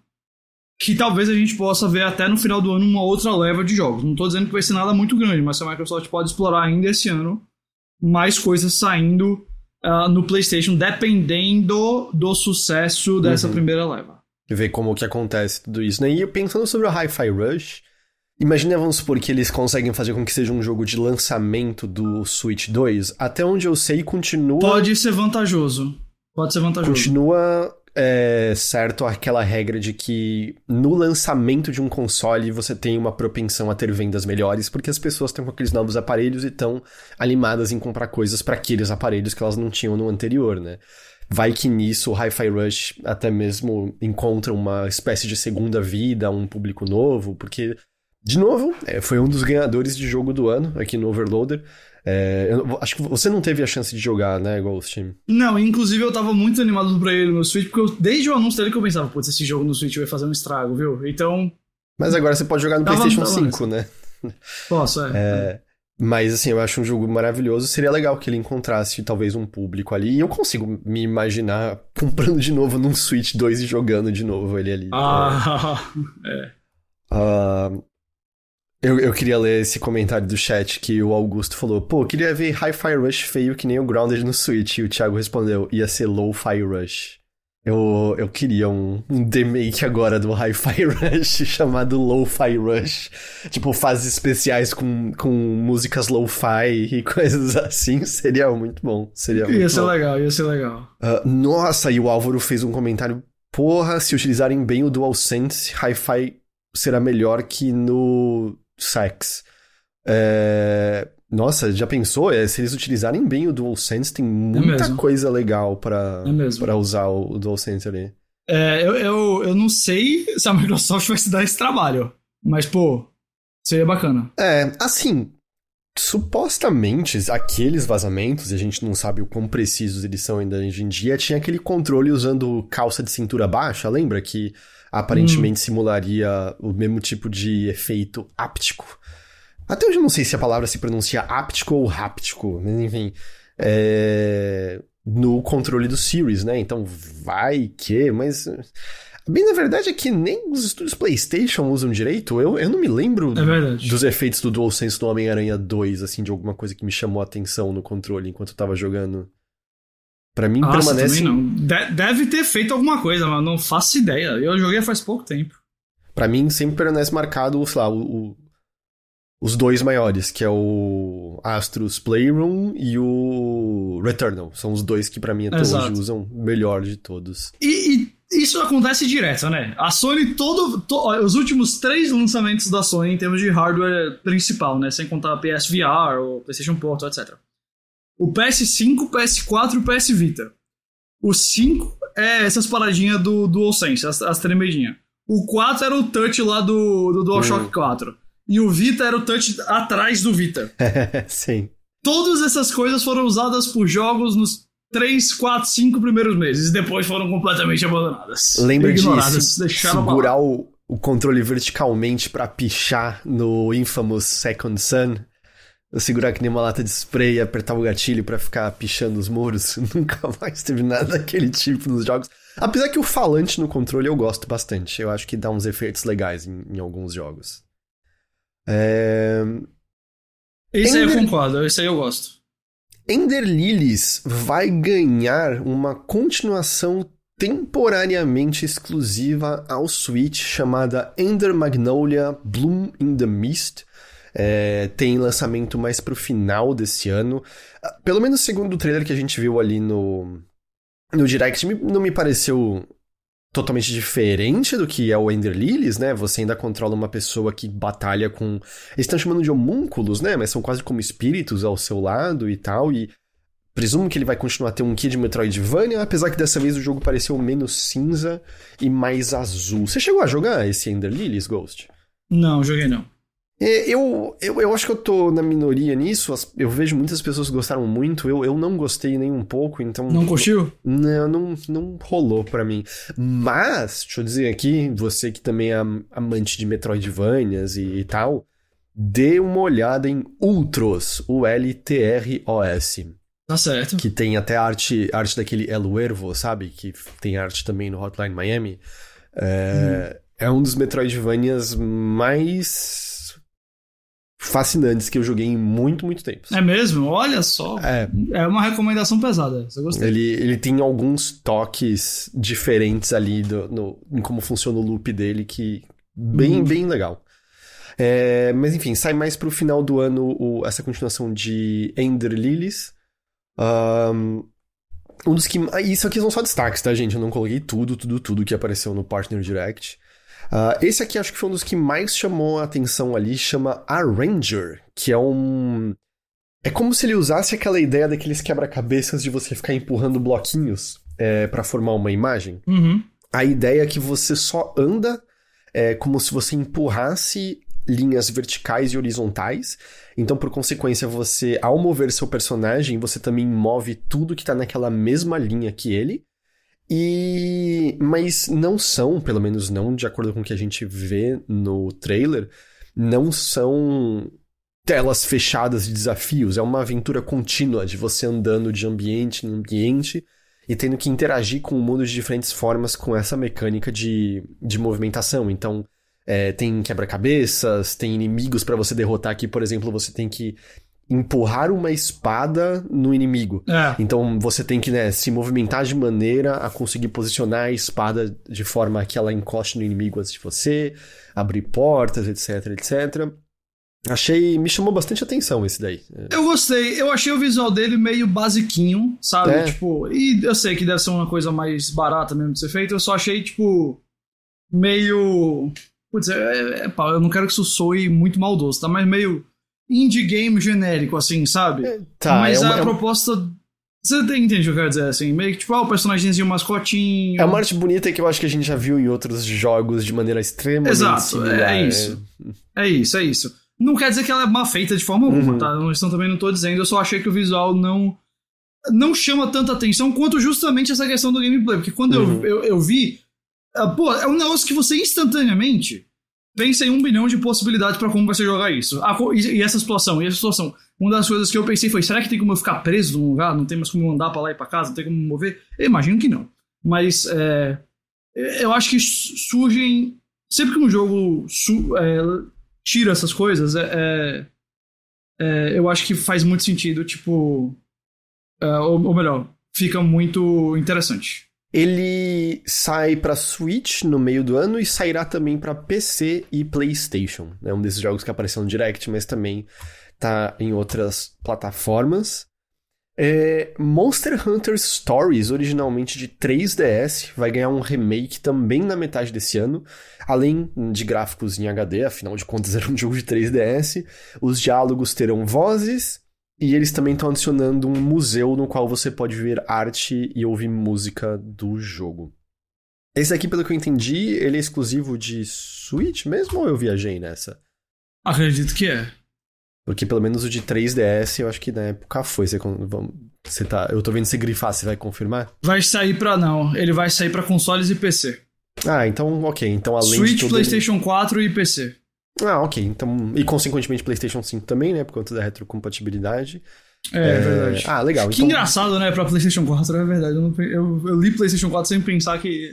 que talvez a gente possa ver até no final do ano uma outra leva de jogos. Não estou dizendo que vai ser nada muito grande, mas a Microsoft pode explorar ainda esse ano mais coisas saindo uh, no PlayStation, dependendo do sucesso dessa uhum. primeira leva. E ver como que acontece tudo isso, né? E pensando sobre o Hi-Fi Rush, imagina, vamos supor, que eles conseguem fazer com que seja um jogo de lançamento do Switch 2. Até onde eu sei, continua. Pode ser vantajoso. Pode ser vantajoso. Continua é certo aquela regra de que no lançamento de um console você tem uma propensão a ter vendas melhores, porque as pessoas estão com aqueles novos aparelhos e estão animadas em comprar coisas para aqueles aparelhos que elas não tinham no anterior, né? Vai que nisso o Hi-Fi Rush até mesmo encontra uma espécie de segunda vida, um público novo, porque de novo, é, foi um dos ganhadores de jogo do ano aqui no Overloader. É, eu, acho que você não teve a chance de jogar, né, Ghost? Não, inclusive eu tava muito animado pra ele no Switch, porque eu, desde o anúncio dele que eu pensava, putz, esse jogo no Switch vai fazer um estrago, viu? Então. Mas agora você pode jogar no tava, PlayStation tava 5, né? Posso, é. é. Mas, assim, eu acho um jogo maravilhoso. Seria legal que ele encontrasse talvez um público ali. E eu consigo me imaginar comprando de novo num Switch 2 e jogando de novo ele ali. Ah, é. Uh, (laughs) eu, eu queria ler esse comentário do chat que o Augusto falou: pô, queria ver Hi-Fi Rush feio que nem o Grounded no Switch. E o Thiago respondeu: ia ser Low-Fi Rush. Eu, eu queria um, um remake agora do Hi-Fi (laughs) Rush chamado Lo-Fi Rush. Tipo, fases especiais com, com músicas lo-fi e (laughs) coisas assim. Seria muito bom. Seria ia ser bom. legal, ia ser legal. Uh, nossa, e o Álvaro fez um comentário. Porra, se utilizarem bem o DualSense, Hi-Fi será melhor que no Sex. É... Nossa, já pensou? É, se eles utilizarem bem o DualSense, tem muita é coisa legal para é usar o, o DualSense ali. É, eu, eu, eu não sei se a Microsoft (laughs) vai se dar esse trabalho, mas, pô, seria bacana. É, assim, supostamente aqueles vazamentos, e a gente não sabe o quão precisos eles são ainda hoje em dia, tinha aquele controle usando calça de cintura baixa, lembra? Que aparentemente hum. simularia o mesmo tipo de efeito áptico. Até hoje eu não sei se a palavra se pronuncia áptico ou háptico, mas enfim. É... No controle do Series, né? Então vai que, mas. Bem, na verdade é que nem os estúdios PlayStation usam direito. Eu, eu não me lembro é dos efeitos do DualSense do Homem-Aranha 2, assim, de alguma coisa que me chamou a atenção no controle enquanto eu tava jogando. Pra mim, Nossa, permanece. Não. De deve ter feito alguma coisa, mas não faço ideia. Eu joguei faz pouco tempo. Pra mim, sempre permanece marcado, sei lá, o, os dois maiores, que é o Astros Playroom e o Returnal. São os dois que para mim até Exato. hoje usam melhor de todos. E, e, isso acontece direto, né? A Sony, todo, to, os últimos três lançamentos da Sony em termos de hardware principal, né? Sem contar PSVR, o PlayStation Portal, etc. O PS5, PS4 e o PS Vita. O 5 é essas paradinhas do DualSense, as, as tremedinhas. O 4 era o touch lá do, do DualShock hum. 4 e o Vita era o touch atrás do Vita. (laughs) Sim. Todas essas coisas foram usadas por jogos nos 3, 4, 5 primeiros meses. E depois foram completamente abandonadas. Lembra de se, segurar o, o, controle verticalmente para pichar no Infamous Second Sun? Segurar que nem uma lata de spray e apertar o gatilho para ficar pichando os muros. (laughs) Nunca mais teve nada daquele tipo nos jogos. Apesar que o falante no controle eu gosto bastante. Eu acho que dá uns efeitos legais em, em alguns jogos. É... Esse Ender... aí eu concordo, esse aí eu gosto. Ender Lilies vai ganhar uma continuação temporariamente exclusiva ao Switch chamada Ender Magnolia Bloom in the Mist. É, tem lançamento mais pro final desse ano. Ah, pelo menos segundo o trailer que a gente viu ali no, no Direct, não me pareceu totalmente diferente do que é o Ender Lilies, né? Você ainda controla uma pessoa que batalha com. Eles estão chamando de homúnculos, né? Mas são quase como espíritos ao seu lado e tal. E presumo que ele vai continuar a ter um kit de Metroidvania, apesar que dessa vez o jogo pareceu menos cinza e mais azul. Você chegou a jogar esse Ender Lilies, Ghost? Não, joguei não. É, eu, eu, eu acho que eu tô na minoria nisso. Eu vejo muitas pessoas que gostaram muito. Eu, eu não gostei nem um pouco, então. Não curtiu? Não, não, não rolou para mim. Mas, deixa eu dizer aqui, você que também é amante de Metroidvanias e, e tal, dê uma olhada em Ultros, o L-T-R-O-S. Tá certo. Que tem até arte, arte daquele El Ervo, sabe? Que tem arte também no Hotline Miami. É, hum. é um dos Metroidvanias mais fascinantes que eu joguei em muito, muito tempo. É mesmo? Olha só. É, é uma recomendação pesada. Você gostou? Ele, ele tem alguns toques diferentes ali do, no, em como funciona o loop dele que bem, hum. bem legal. É, mas enfim, sai mais pro final do ano o, essa continuação de Ender Lilies. Um, um dos que. Ah, isso aqui são só destaques, tá, gente? Eu não coloquei tudo, tudo, tudo que apareceu no Partner Direct. Uh, esse aqui acho que foi um dos que mais chamou a atenção ali, chama Arranger, que é um. É como se ele usasse aquela ideia daqueles quebra-cabeças de você ficar empurrando bloquinhos é, para formar uma imagem. Uhum. A ideia é que você só anda é, como se você empurrasse linhas verticais e horizontais. Então, por consequência, você, ao mover seu personagem, você também move tudo que tá naquela mesma linha que ele. E. Mas não são, pelo menos não de acordo com o que a gente vê no trailer, não são telas fechadas de desafios. É uma aventura contínua de você andando de ambiente em ambiente e tendo que interagir com o mundo de diferentes formas com essa mecânica de, de movimentação. Então, é, tem quebra-cabeças, tem inimigos para você derrotar que, por exemplo, você tem que empurrar uma espada no inimigo. É. Então você tem que né, se movimentar de maneira a conseguir posicionar a espada de forma que ela encoste no inimigo antes de você, abrir portas, etc, etc. Achei. Me chamou bastante atenção esse daí. Eu gostei. Eu achei o visual dele meio basiquinho, sabe? É. Tipo, e eu sei que deve ser uma coisa mais barata mesmo de ser feita. Eu só achei, tipo, meio. Putz, é, é, é, pá, eu não quero que isso soe muito maldoso, tá? Mas meio indie game genérico, assim, sabe? Tá, Mas é uma, a é proposta. Você entende o que eu quero dizer, assim? Meio que, tipo, ah, o personagemzinho mascotinho. é uma arte bonita que eu acho que a gente já viu em outros jogos de maneira extremamente Exato, similar. é isso. É isso, é isso. Não quer dizer que ela é mal feita de forma alguma, Uhum. tá? Não, também não tô dizendo, eu só achei que o visual não não chama tanta atenção quanto justamente essa questão do gameplay. Porque quando Uhum. eu, eu, eu vi, ah, pô, é um negócio que você instantaneamente pensa em um bilhão de possibilidades pra como você jogar isso. E, e essa situação, e essa situação. Uma das coisas que eu pensei foi, será que tem como eu ficar preso num lugar? Não tem mais como andar pra lá e pra casa? Não tem como me mover? Eu imagino que não. Mas é, eu acho que su- surgem... Sempre que um jogo su- é, tira essas coisas, é, é- é, eu acho que faz muito sentido, tipo... é, ou, ou melhor, fica muito interessante. Ele sai pra Switch no meio do ano e sairá também pra PC e PlayStation. É um desses jogos que apareceu no Direct, mas também tá em outras plataformas. É, Monster Hunter Stories, originalmente de 3DS, vai ganhar um remake também na metade desse ano, além de gráficos em HD, afinal de contas (laughs) era um jogo de 3DS. Os diálogos terão vozes e eles também estão adicionando um museu no qual você pode ver arte e ouvir música do jogo. Esse aqui, pelo que eu entendi, ele é exclusivo de Switch mesmo ou eu viajei nessa? Acredito que é. Porque pelo menos o de 3DS eu acho que na época foi. Você, você tá, eu tô vendo você grifar, você vai confirmar? Vai sair pra não, ele vai sair pra consoles e PC. Ah, então ok. Então além de Switch, tudo, PlayStation 4 e PC. Ah, ok. Então, e consequentemente PlayStation 5 também, né? Por conta da retrocompatibilidade. É, verdade. Ah, legal. Que então, engraçado, né, pra PlayStation 4, é verdade. Eu, não eu- eu li PlayStation 4 sem pensar que.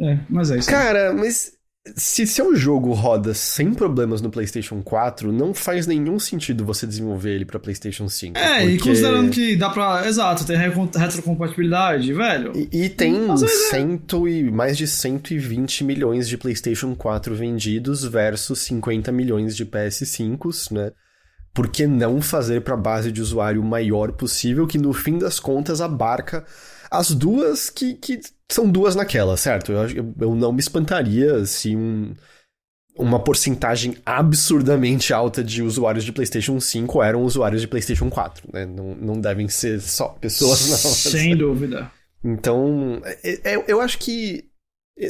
É, mas é isso. Cara, mas se seu jogo roda sem problemas no PlayStation 4, não faz nenhum sentido você desenvolver ele pra PlayStation 5. É, e porque- considerando que dá pra. Exato, tem retrocompatibilidade, velho. E, e tem Às é. cento e, mais de 120 milhões de PlayStation 4 vendidos versus 50 milhões de PS5s, né? Por que não fazer para base de usuário maior possível, que no fim das contas abarca as duas que, que são duas naquela, certo? Eu, eu, eu não me espantaria se um, uma porcentagem absurdamente alta de usuários de PlayStation 5 eram usuários de PlayStation 4, né? Não, não devem ser só pessoas novas. Sem (laughs) dúvida. Então, é- é- eu acho que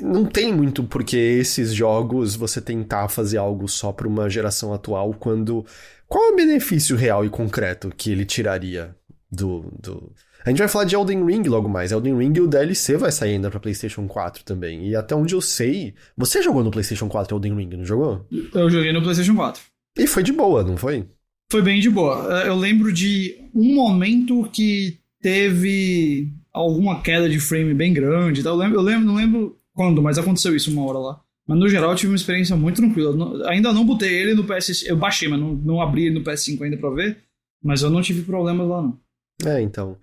não tem muito porque esses jogos você tentar fazer algo só para uma geração atual quando. Qual é o benefício real e concreto que ele tiraria do. do... A gente vai falar de Elden Ring logo mais. Elden Ring e o DLC vai sair ainda pra PlayStation 4 também. E até onde eu sei. Você jogou no PlayStation 4 Elden Ring, não jogou? Eu joguei no PlayStation 4. E foi de boa, não foi? Foi bem de boa. Eu lembro de um momento que teve alguma queda de frame bem grande. e tal. Eu lembro, eu lembro, não lembro quando, mas aconteceu isso uma hora lá. Mas no geral eu tive uma experiência muito tranquila. Não- ainda não botei ele no PS. Eu baixei, mas não, não abri ele no PS5 ainda pra ver. Mas eu não tive problemas lá, não. É, então.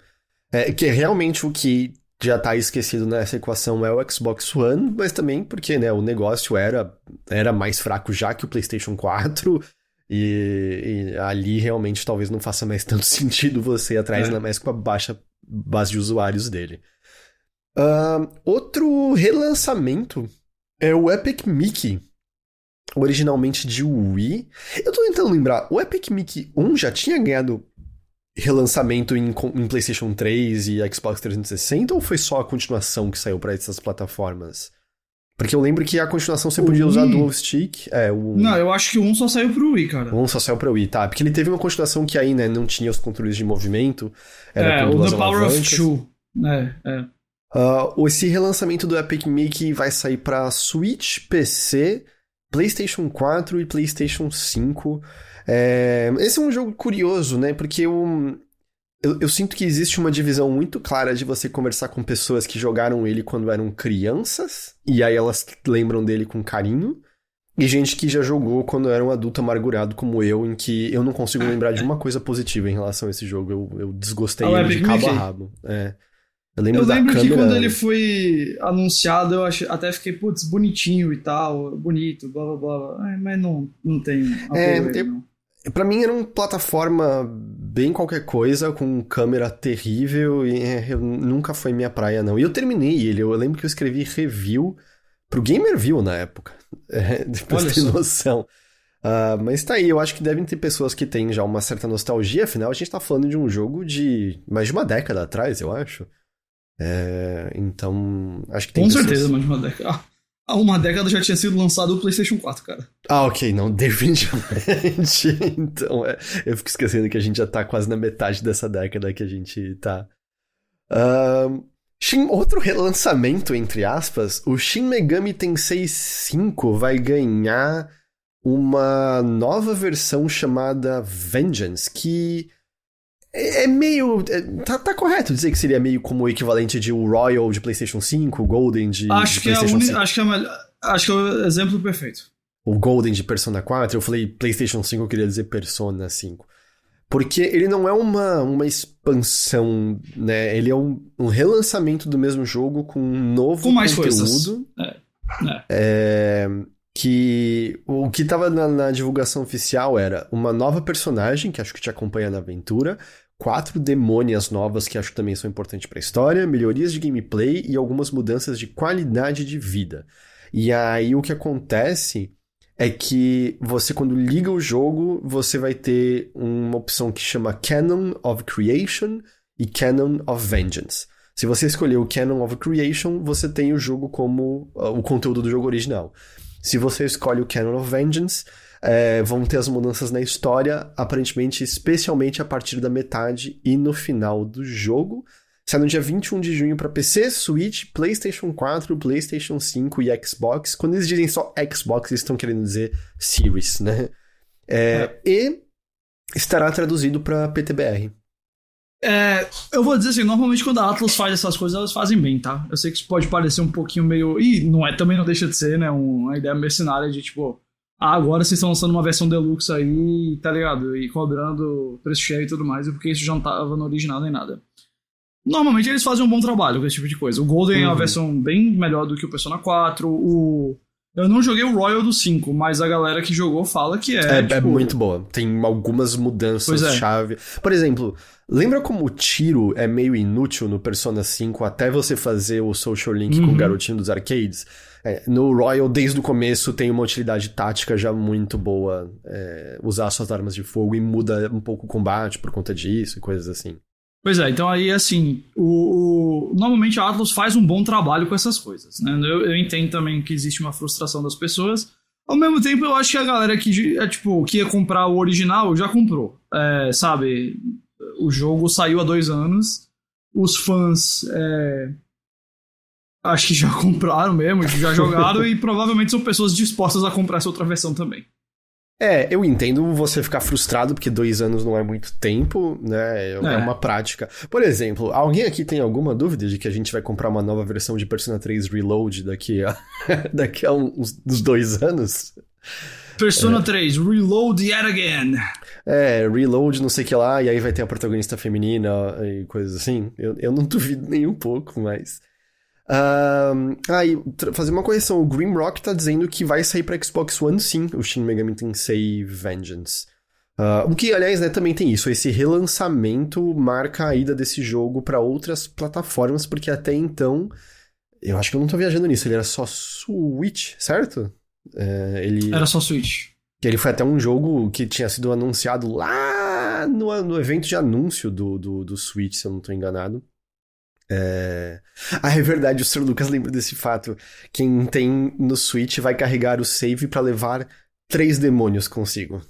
É que realmente o que já tá esquecido nessa equação é o Xbox One, mas também porque, né, o negócio era, era mais fraco já que o PlayStation 4. E, e ali realmente talvez não faça mais tanto (laughs) sentido você ir atrás, É. ainda mais com a baixa base de usuários dele. Ahn, outro relançamento é o Epic Mickey, originalmente de Wii. Eu tô tentando lembrar, o Epic Mickey 1 já tinha ganhado relançamento em, em PlayStation 3 e Xbox 360 ou foi só a continuação que saiu pra essas plataformas? Porque eu lembro que a continuação você podia usar dual stick. É, o... Não, eu acho que um só saiu pro Wii, cara. Um só saiu pro Wii, tá. Porque ele teve uma continuação que aí, né, não tinha os controles de movimento. Era é, o The Power of Two. É, é. Uh, esse relançamento do Epic Mickey vai sair pra Switch, PC, PlayStation 4 e PlayStation 5. É, esse é um jogo curioso, né? Porque eu, eu, eu sinto que existe uma divisão muito clara de você conversar com pessoas que jogaram ele quando eram crianças, e aí elas lembram dele com carinho. E gente que já jogou quando era um adulto amargurado como eu, em que eu não consigo lembrar de uma coisa positiva em relação a esse jogo. Eu, eu desgostei Ah, ele de cabo a rabo. É. Eu lembro Eu lembro que câmera... quando ele foi anunciado, eu achei, até fiquei, putz, bonitinho e tal, bonito, blá blá blá. mas não, não tem É, eu- não. Pra mim era uma plataforma bem qualquer coisa, com câmera terrível, e é, nunca foi minha praia, não. E eu terminei ele, eu lembro que eu escrevi review pro Gamerview na época, (laughs) é, depois Olha só. noção. Ah, mas tá aí, eu acho que devem ter pessoas que têm já uma certa nostalgia, afinal a gente tá falando de um jogo de mais de uma década atrás, eu acho. É, então, acho que tem Com pessoas- certeza, mais de uma década. Ah, Há uma década já tinha sido lançado o PlayStation 4, cara. Ah, ok, não, (laughs) definitivamente. então, é, eu fico esquecendo que a gente já tá quase na metade dessa década que a gente tá. Ahn, Shin, outro relançamento, entre aspas, o Shin Megami Tensei 5 vai ganhar uma nova versão chamada Vengeance, que é é meio. é- tá, tá correto dizer que seria meio como o equivalente de o Royal de PlayStation 5, o Golden de, acho, de que é PlayStation uni... 5. acho que é melhor... Acho que é o exemplo perfeito. o Golden de Persona 4, eu falei PlayStation 5, eu queria dizer Persona 5. Porque ele não é uma, uma expansão, né? Ele é um, um relançamento do mesmo jogo com um novo Com mais conteúdo. coisas. É. É, que o que tava na, na divulgação oficial era uma nova personagem, que acho que te acompanha na aventura, quatro demônias novas que acho que também são importantes pra história, melhorias de gameplay e algumas mudanças de qualidade de vida. E aí o que acontece é que você, quando liga o jogo, você vai ter uma opção que chama Canon of Creation e Canon of Vengeance. Se você escolher o Canon of Creation, você tem o jogo como uh, o conteúdo do jogo original. Se você escolhe o Canon of Vengeance, é, vão ter as mudanças na história, aparentemente, especialmente a partir da metade e no final do jogo. Sai no dia 21 de junho para PC, Switch, PlayStation 4, PlayStation 5 e Xbox. Quando eles dizem só Xbox, eles estão querendo dizer Series, né? É, E estará traduzido para PTBR. É, eu vou dizer assim, normalmente quando a Atlas faz essas coisas, elas fazem bem, tá? Eu sei que isso pode parecer um pouquinho meio. E não é, também não deixa de ser, né? Uma ideia mercenária de tipo, ah, agora vocês estão lançando uma versão deluxe aí, tá ligado? E cobrando preço cheio e tudo mais, porque isso já não tava no original nem nada. Normalmente eles fazem um bom trabalho com esse tipo de coisa. O Golden é uma Uhum. versão bem melhor do que o Persona 4. O. Eu não joguei o Royal do 5, mas a galera que jogou fala que é. É, é tipo, muito boa. Tem algumas mudanças é. chave. Por exemplo, lembra como o tiro é meio inútil no Persona 5 até você fazer o social link com o Uhum. garotinho dos arcades? É, no Royal, desde o começo, tem uma utilidade tática já muito boa. é, usar suas armas de fogo e muda um pouco o combate por conta disso e coisas assim. Pois é, então aí assim, o, o- normalmente a Atlas faz um bom trabalho com essas coisas, né? Eu, eu entendo também que existe uma frustração das pessoas. Ao mesmo tempo, eu acho que a galera que, é, tipo, que ia comprar o original já comprou. É, sabe, o jogo saiu há dois anos, os fãs é, acho que já (laughs) compraram mesmo, já jogaram e provavelmente são pessoas dispostas a comprar essa outra versão também. É, eu entendo você ficar frustrado porque dois anos não é muito tempo, né? É, É. uma prática. Por exemplo, alguém aqui tem alguma dúvida de que a gente vai comprar uma nova versão de Persona 3 Reload daqui a, (laughs) daqui a uns, uns dois anos? Persona 3, Reload Yet Again. É, Reload, não sei o que lá, e aí vai ter a protagonista feminina e coisas assim. Eu, eu não (laughs) duvido nem um pouco, mas. Ahn, Ah, e fazer uma correção: o Grimrock tá dizendo que vai sair pra Xbox One sim, o Shin Megami Tensei Vengeance. Ah, o que, aliás, né, também tem isso. Esse relançamento marca a ida desse jogo pra outras plataformas, porque até então. Eu acho que eu não tô viajando nisso, ele era só Switch, certo? É, ele. Era só Switch. Que ele foi até um jogo que tinha sido anunciado lá no, no evento de anúncio do, do, do Switch, se eu não tô enganado. É... Ah, é verdade, o Sr. Lucas lembra desse fato. Quem tem no Switch vai carregar o save para levar três demônios consigo.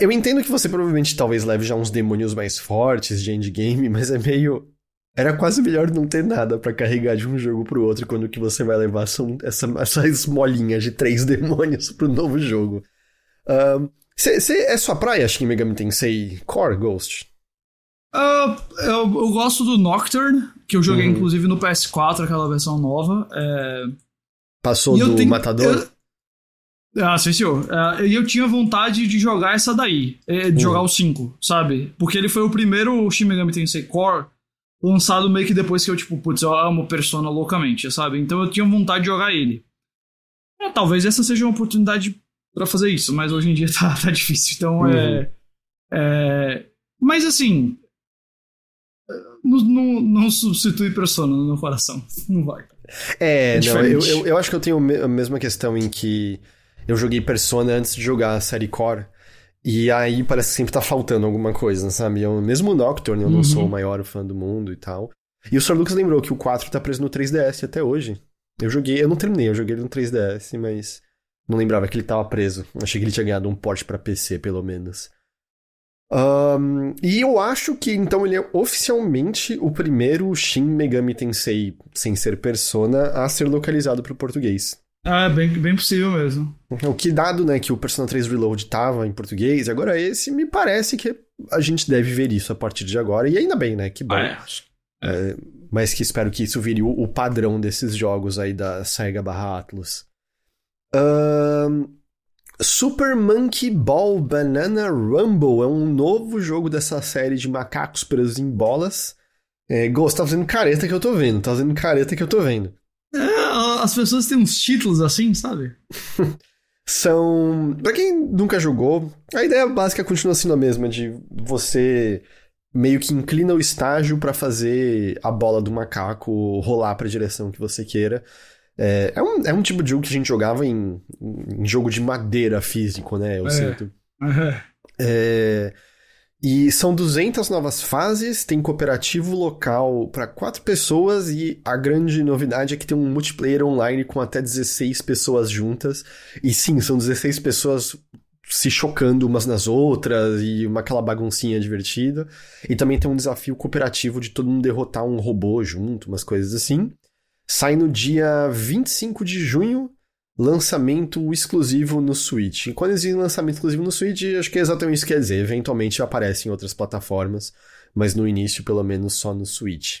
Eu entendo que você provavelmente talvez leve já uns demônios mais fortes de endgame, mas é meio. Era quase melhor não ter nada para carregar de um jogo pro outro quando que você vai levar são essa, essas molinhas de três (laughs) demônios pro novo jogo. Um, cê, cê, é sua praia, Shin Megami Tensei Core Ghost? Uh, eu, eu, gosto do Nocturne, que eu joguei uhum. inclusive no PS4, aquela versão nova. É... Passou do tenho, Matador? Eu... Ah, sim, senhor. Uh, e eu tinha vontade de jogar essa daí, é, de uhum. jogar o 5, sabe? Porque ele foi o primeiro Shin Megami Tensei Core lançado meio que depois que eu, tipo, putz, eu amo Persona loucamente, sabe? Então eu tinha vontade de jogar ele. É, talvez essa seja uma oportunidade para fazer isso, mas hoje em dia (laughs) tá, tá difícil. Então é, uhum. é. Mas assim, não, não, não substitui Persona no meu coração. Não vai. É, é não, eu, eu, eu, acho que eu tenho a mesma questão em que eu joguei Persona antes de jogar a série Core. E aí parece que sempre tá faltando alguma coisa, sabe? Eu, mesmo Nocturne, eu não uhum. sou o maior fã do mundo e tal. E o Sr. Lucas lembrou que o 4 tá preso no 3DS até hoje. Eu joguei, eu não terminei, eu joguei ele no 3DS, mas não lembrava que ele tava preso. Achei que ele tinha ganhado um porte para PC, pelo menos. Um, e eu acho que então ele é oficialmente o primeiro Shin Megami Tensei, sem ser Persona, a ser localizado para o português. Ah, é bem, bem possível mesmo. O que dado, né, que o Persona 3 Reload tava em português, agora esse, me parece que a gente deve ver isso a partir de agora, e ainda bem, né, que bom. Ah, é. É, mas que espero que isso vire o, o padrão desses jogos aí da Sega barra Atlus. Um, Super Monkey Ball Banana Rumble é um novo jogo dessa série de macacos presos em bolas. É, Ghost, tá fazendo careta que eu tô vendo, tá fazendo careta que eu tô vendo. É, as pessoas têm uns títulos assim, sabe? (laughs) São. Pra quem nunca jogou, a ideia básica continua sendo a mesma, de você meio que inclina o estágio para fazer a bola do macaco rolar pra direção que você queira. É, é, um, é um tipo de jogo que a gente jogava em, em jogo de madeira físico, né? Eu é. sinto. É, e são 200 novas fases, tem cooperativo local para quatro pessoas e a grande novidade é que tem um multiplayer online com até 16 pessoas juntas. E sim, são 16 pessoas se chocando umas nas outras e uma aquela baguncinha divertida. E também tem um desafio cooperativo de todo mundo derrotar um robô junto, umas coisas assim. Sai no dia 25 de junho, lançamento exclusivo no Switch. E quando existe lançamento exclusivo no Switch, acho que é exatamente isso que quer dizer. Eventualmente aparece em outras plataformas, mas no início, pelo menos, só no Switch.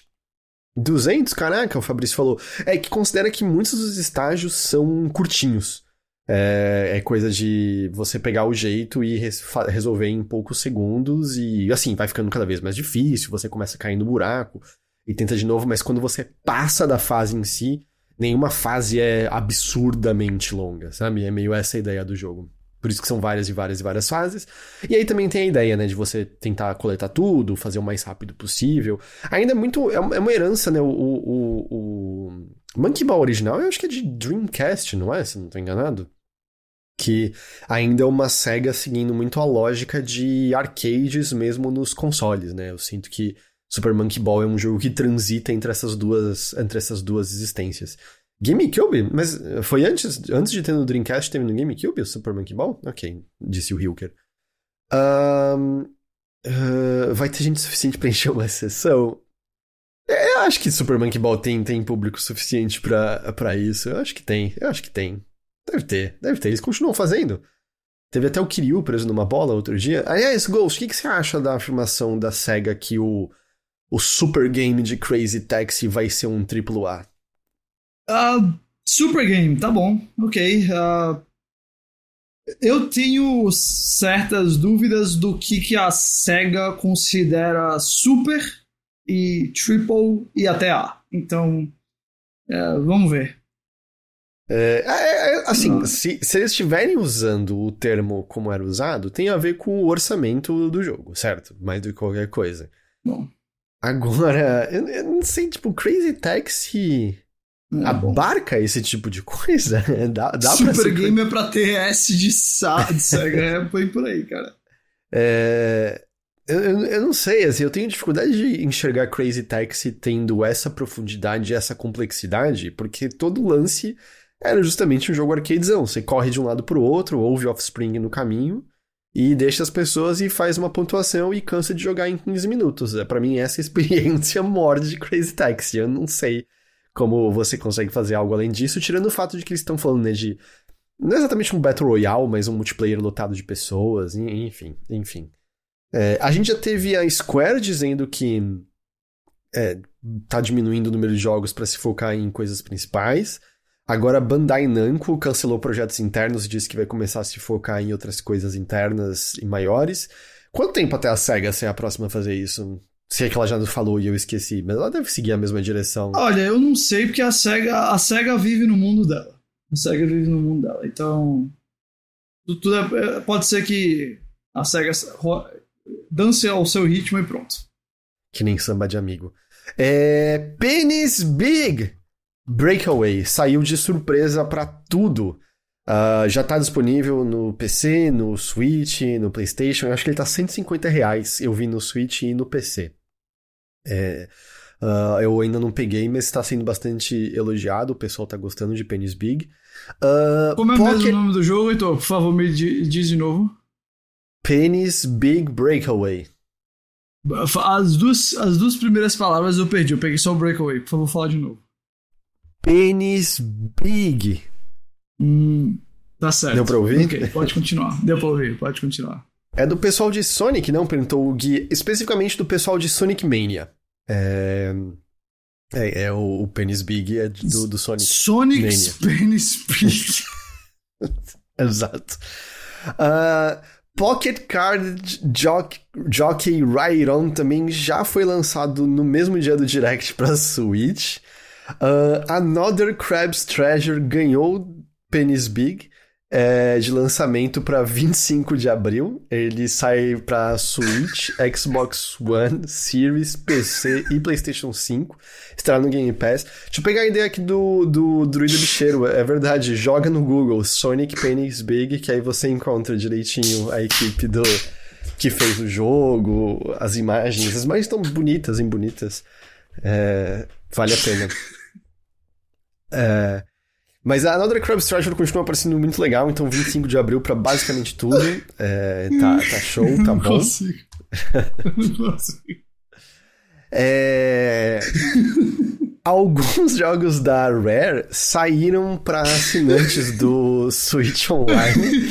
200, caraca, o Fabrício falou. É que considera que muitos dos estágios são curtinhos. É, é coisa de você pegar o jeito e resolver em poucos segundos e assim, vai ficando cada vez mais difícil, você começa a cair no buraco, e tenta de novo, mas quando você passa da fase em si, nenhuma fase é absurdamente longa, sabe? É meio essa a ideia do jogo. Por isso que são várias e várias e várias fases. E aí também tem a ideia, né, de você tentar coletar tudo, fazer o mais rápido possível. Ainda é muito. É, é uma herança, né? O, o, o Monkey Ball original, eu acho que é de Dreamcast, não é? Se não tô enganado. Que ainda é uma SEGA seguindo muito a lógica de arcades mesmo nos consoles, né? Eu sinto que Super Monkey Ball é um jogo que transita entre essas duas, entre essas duas existências. GameCube? Mas foi antes, antes de ter no Dreamcast, teve no GameCube o Super Monkey Ball? Ok, disse o Hilker. Um, uh, vai ter gente suficiente para (laughs) encher uma sessão? É, eu acho que Super Monkey Ball tem, tem público suficiente para isso. Eu acho que tem, eu acho que tem. Deve ter, deve ter. Eles continuam fazendo. Teve até o Kiryu preso numa bola outro dia. Aliás, Ghost, o que, que você acha da afirmação da SEGA que o o super game de Crazy Taxi vai ser um triplo A? Uh, super game, tá bom, ok. Uh, eu tenho certas dúvidas do que, que a SEGA considera super e triple e até A. Então, uh, vamos ver. É, é, é, assim, se, se, eles estiverem usando o termo como era usado, tem a ver com o orçamento do jogo, certo? Mais do que qualquer coisa. Bom. Agora, eu, eu não sei, tipo, Crazy Taxi é abarca bom. esse tipo de coisa? (laughs) dá, dá Super pra. Game é pra ter S de, sa de Sega, é, foi por aí, cara. (laughs) É... Eu, eu, eu, não sei, assim, eu tenho dificuldade de enxergar Crazy Taxi tendo essa profundidade, essa complexidade, porque todo lance era justamente um jogo arcadezão. Você corre de um lado pro outro, ouve Offspring no caminho, e deixa as pessoas e faz uma pontuação e cansa de jogar em 15 minutos. É para mim essa (laughs) experiência morde de Crazy Taxi. Eu não sei como você consegue fazer algo além disso, tirando o fato de que eles estão falando né, de não é exatamente um Battle Royale, mas um multiplayer lotado de pessoas, enfim, enfim. É, a gente já teve a Square dizendo que é, tá diminuindo o número de jogos para se focar em coisas principais. Agora, Bandai Namco cancelou projetos internos e disse que vai começar a se focar em outras coisas internas e maiores. Quanto tempo até a SEGA ser a próxima a fazer isso? Se é que ela já falou e eu esqueci, mas ela deve seguir a mesma direção. Olha, eu não sei porque a SEGA, a SEGA vive no mundo dela. A SEGA vive no mundo dela. Então, tudo é, pode ser que a SEGA dance ao seu ritmo e pronto. Que nem samba de amigo. É. Penis Big! Breakaway saiu de surpresa para tudo. Uh, já tá disponível no PC, no Switch, no PlayStation. Eu acho que ele tá 150 reais. Eu vi no Switch e no PC. É, uh, eu ainda não peguei, mas está sendo bastante elogiado. O pessoal tá gostando de Penis Big. Uh, Como é Pocket... mesmo o nome do jogo, Heitor? Por favor, me diz de novo. Penis Big Breakaway. As duas, as duas primeiras palavras eu perdi. Eu peguei só o Breakaway. Por favor, fala de novo. Penis Big. Hum, tá certo. Deu pra ouvir? Ok, pode continuar. Deu pra ouvir, pode continuar. É do pessoal de Sonic, não? Perguntou o Gui. Especificamente do pessoal de Sonic Mania. É. É, é o, o Penis Big é do, do Sonic. Sonic (laughs) Penis Big. (laughs) Exato. Uh, Pocket Card Jockey, Jockey Ride On também já foi lançado no mesmo dia do Direct pra Switch. Uh, Another Crab's Treasure ganhou Penis Big é, de lançamento para 25 de abril. Ele sai para Switch, (laughs) Xbox One, Series, PC e PlayStation 5. Estará no Game Pass. Deixa eu pegar a ideia aqui do, do Druida Bicheiro. É verdade, joga no Google Sonic Penis Big, que aí você encontra direitinho a equipe do que fez o jogo, as imagens. As imagens estão bonitas, em bonitas. É, vale a pena. (laughs) É, mas a Another Crab Treasure continua aparecendo muito legal, então 25 de abril para basicamente tudo. É, tá, tá show, tá não bom. Consigo. (laughs) não consigo. É... Alguns (laughs) jogos da Rare saíram para assinantes do Switch Online.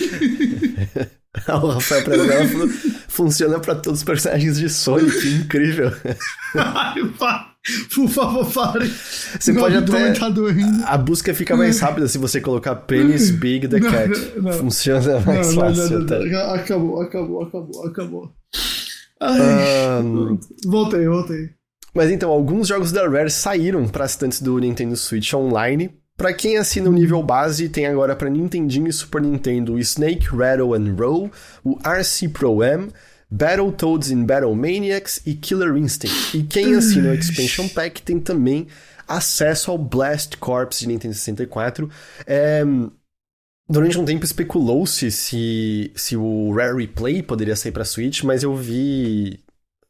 o Rafael Prezella funciona para todos os personagens de Sonic, (laughs) incrível. Por favor, pare. Você não, pode até. Tá a busca fica mais rápida se você colocar Penis Big the Cat. Não, Funciona mais fácil. Tá? Acabou, acabou, acabou, acabou. Ai, um... Voltei, voltei. Mas então, alguns jogos da Rare saíram para assinantes do Nintendo Switch Online para quem assina o nível base, tem agora para Nintendinho e Super Nintendo o Snake Rattle and Roll, o RC Pro M, Battletoads in Battle Maniacs e Killer Instinct. E quem assina o Expansion Pack tem também acesso ao Blast Corps de Nintendo 64. É, durante um tempo especulou-se se, se o Rare Replay poderia sair para Switch, mas eu vi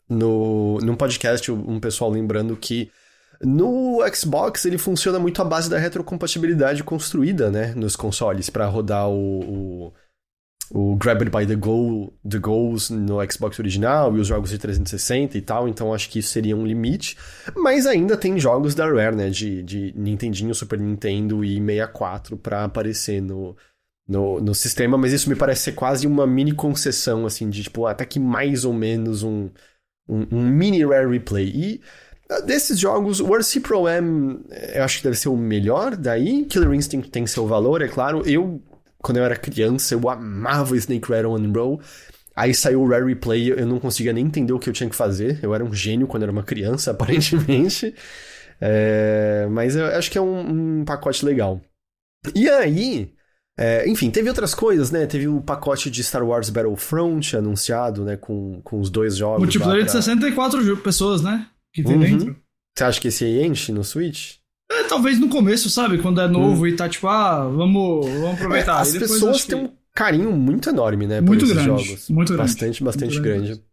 no, num podcast um pessoal lembrando que no Xbox, ele funciona muito à base da retrocompatibilidade construída, né, nos consoles, para rodar o, o, o Grabbed by the, Goal, the Goals no Xbox original e os jogos de 360 e tal, então acho que isso seria um limite. Mas ainda tem jogos da Rare, né, de, de Nintendinho, Super Nintendo e 64 para aparecer no, no, no sistema, mas isso me parece ser quase uma mini concessão, assim, de tipo, até que mais ou menos um, um, um mini Rare Replay. E Desses jogos, o RC Pro M eu acho que deve ser o melhor daí. Killer Instinct tem seu valor, é claro. Eu, quando eu era criança, eu amava Snake Rattle and Roll. Aí saiu o Rare Replay, eu não conseguia nem entender o que eu tinha que fazer. Eu era um gênio quando era uma criança, (laughs) aparentemente. É, mas eu acho que é um, um pacote legal. E aí, é, enfim, teve outras coisas, né? Teve o pacote de Star Wars Battlefront anunciado, né? Com, com os dois jogos. Multiplayer pra... de 64 pessoas, né? Que tem uhum. dentro. Você acha que esse aí enche no Switch? É, talvez no começo, sabe? Quando é novo hum. e tá tipo, ah, vamos, vamos aproveitar. É, as pessoas têm que... um carinho muito enorme, né? Muito grande. jogos. Muito grande. Bastante, bastante grande. grande.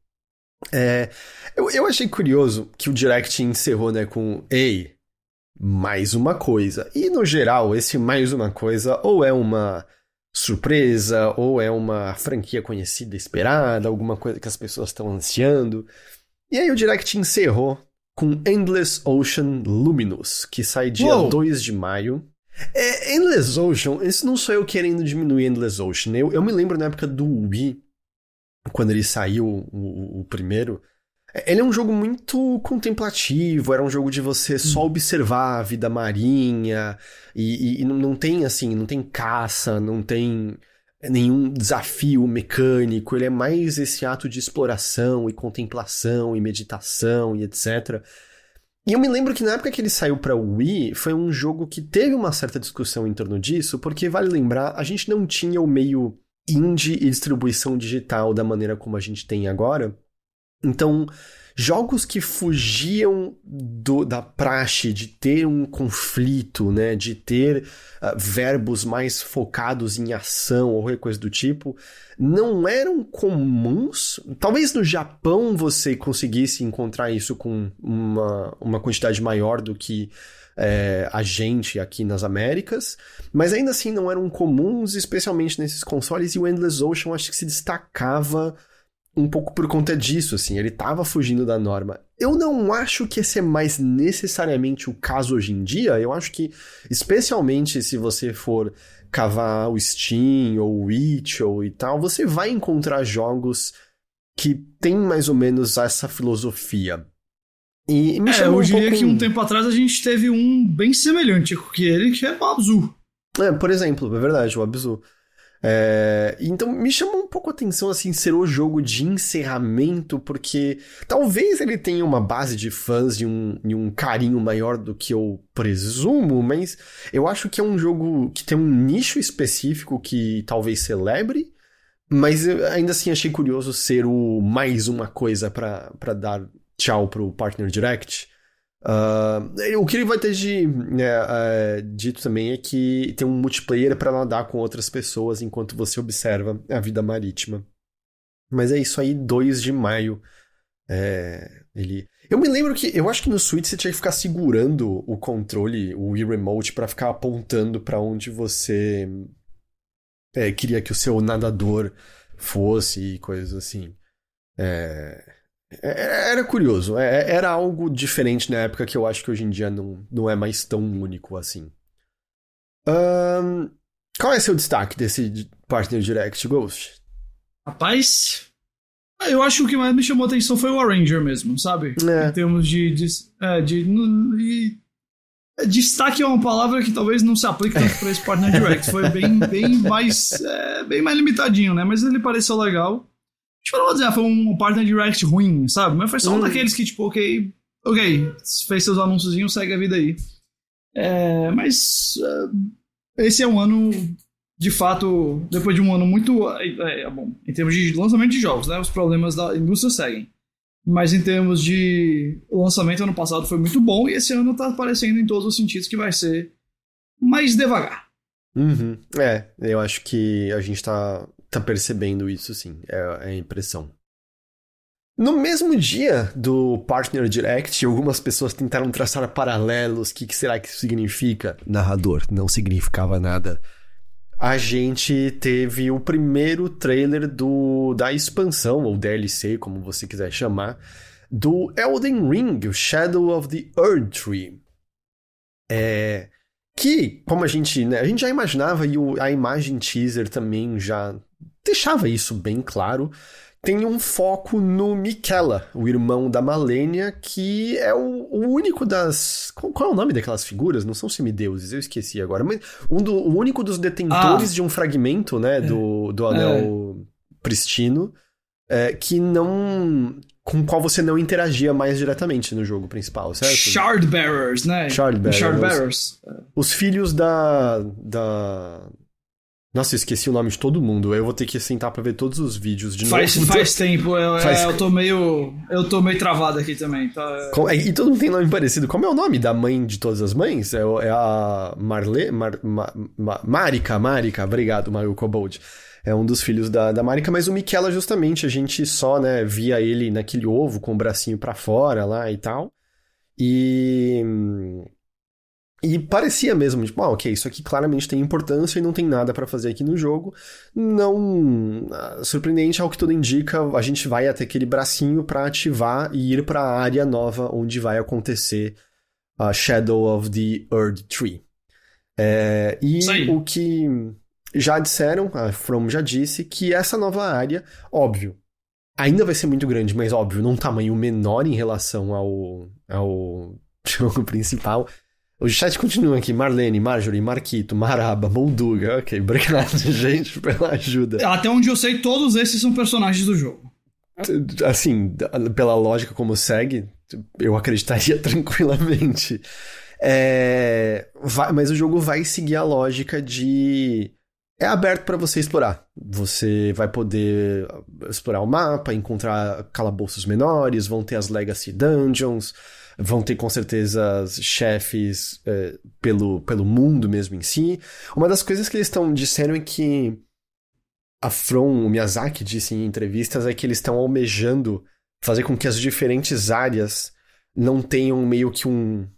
É, eu, eu achei curioso que o Direct encerrou, né, com Ei, mais uma coisa. E no geral, esse mais uma coisa ou é uma surpresa, ou é uma franquia conhecida, esperada, alguma coisa que as pessoas estão ansiando. E aí o Direct encerrou com Endless Ocean Luminous, que sai dia Uou. 2 de maio. É, Endless Ocean, isso não sou eu querendo diminuir Endless Ocean. Eu, eu me lembro na época do Wii, quando ele saiu, o, o, primeiro. Ele é um jogo muito contemplativo, era um jogo de você só hum. observar a vida marinha, e, e, e não tem assim, não tem caça, não tem nenhum desafio mecânico, ele é mais esse ato de exploração e contemplação e meditação e etc. E eu me lembro que na época que ele saiu para Wii, foi um jogo que teve uma certa discussão em torno disso, porque vale lembrar, a gente não tinha o meio indie e distribuição digital da maneira como a gente tem agora. Então, jogos que fugiam do, da praxe de ter um conflito, né, de ter uh, verbos mais focados em ação ou coisa do tipo, não eram comuns. Talvez no Japão você conseguisse encontrar isso com uma, uma quantidade maior do que é, a gente aqui nas Américas, mas ainda assim não eram comuns, especialmente nesses consoles, e o Endless Ocean acho que se destacava um pouco por conta disso, assim, ele tava fugindo da norma. Eu não acho que esse é mais necessariamente o caso hoje em dia, eu acho que, especialmente se você for cavar o Steam ou o Witcher e tal, você vai encontrar jogos que tem mais ou menos essa filosofia. E me é, eu diria pouco... que um tempo atrás a gente teve um bem semelhante que ele, que é o Abzu. É, por exemplo, é verdade, o Abzu. É, então me chamou um pouco a atenção assim ser o jogo de encerramento, porque talvez ele tenha uma base de fãs e um, e um carinho maior do que eu presumo, mas eu acho que é um jogo que tem um nicho específico que talvez celebre, mas ainda assim achei curioso ser o mais uma coisa para dar tchau pro Partner Direct. Uh, o que ele vai ter de né, uh, dito também é que tem um multiplayer para nadar com outras pessoas enquanto você observa a vida marítima. Mas é isso aí, 2 de maio. É, ele. Eu me lembro que eu acho que no Switch você tinha que ficar segurando o controle, o Wii Remote, para ficar apontando para onde você é, queria que o seu nadador fosse e coisas assim. É, era curioso, é, era algo diferente na época que eu acho que hoje em dia não, não é mais tão único assim. Um, qual é seu destaque desse Partner Direct Ghost? Rapaz, eu acho que o que mais me chamou a atenção foi o Arranger mesmo, sabe? É. Em termos de. de, é, de, de Destaque é uma palavra que talvez não se aplique tanto para esse Partner Direct. Foi bem, bem, mais, é, bem mais limitadinho, né? Mas ele pareceu legal. Tipo, não vou dizer, ah, foi um partner direct ruim, sabe? Mas foi só um hum. daqueles que, tipo, ok, ok, fez seus anúncios, segue a vida aí. É, mas uh, esse é um ano, de fato, depois de um ano muito. É, é, bom, em termos de lançamento de jogos, né? Os problemas da indústria seguem. Mas em termos de lançamento, ano passado foi muito bom e esse ano tá parecendo em todos os sentidos que vai ser mais devagar. Uhum. É, eu acho que a gente tá tá percebendo isso, sim. É, é a impressão. No mesmo dia do Partner Direct, algumas pessoas tentaram traçar paralelos. O que, que será que isso significa? Narrador, não significava nada. A gente teve o primeiro trailer do da expansão, ou DLC, como você quiser chamar, do Elden Ring, o Shadow of the Earth Tree. É, que, como a gente, né, a gente já imaginava e o, a imagem teaser também já deixava isso bem claro. Tem um foco no Miquela, o irmão da Malenia, que é o, o único das. Qual, é o nome daquelas figuras? Não são semideuses, eu esqueci agora. Mas um do, o único dos detentores ah. de um fragmento, né, do, do anel é. pristino, é, que não com o qual você não interagia mais diretamente no jogo principal, certo? Shardbearers, né? Shardbearers. Shardbearers. Os, os filhos da, da Nossa, eu esqueci o nome de todo mundo. Eu vou ter que sentar pra ver todos os vídeos de faz, novo. Faz tempo, eu, é, faz... eu tô meio. Eu tô meio travado aqui também. Tá? É, e todo mundo tem nome parecido. Como é o nome da mãe de todas as mães? É, é a Marle. Mar, Ma, Ma, Marika, Marika, obrigado, Mario Cobold. É um dos filhos da, da Marika, mas o Michela, justamente, a gente só, né, via ele naquele ovo com o bracinho para fora lá e tal. E. E parecia mesmo, tipo, ah, ok, isso aqui claramente tem importância e não tem nada para fazer aqui no jogo. Não. Ah, surpreendente, ao que tudo indica, a gente vai até aquele bracinho para ativar e ir para a área nova onde vai acontecer a Shadow of the Earth Tree. É, e o que já disseram, a From já disse, que essa nova área, óbvio, ainda vai ser muito grande, mas óbvio, num tamanho menor em relação ao, ao (laughs) jogo principal o chat continua aqui. Marlene, Marjorie, Marquito, Maraba, Molduga. Ok, obrigado, (laughs) gente, pela ajuda. Até onde eu sei, todos esses são personagens do jogo. Assim, pela lógica como segue, eu acreditaria (laughs) tranquilamente. É... Vai, mas o jogo vai seguir a lógica de. É aberto para você explorar. Você vai poder explorar o mapa, encontrar calabouços menores, vão ter as Legacy Dungeons vão ter com certeza chefes é, pelo, pelo mundo mesmo em si. Uma das coisas que eles estão disseram é que a From, o Miyazaki disse em entrevistas, é que eles estão almejando fazer com que as diferentes áreas não tenham meio que um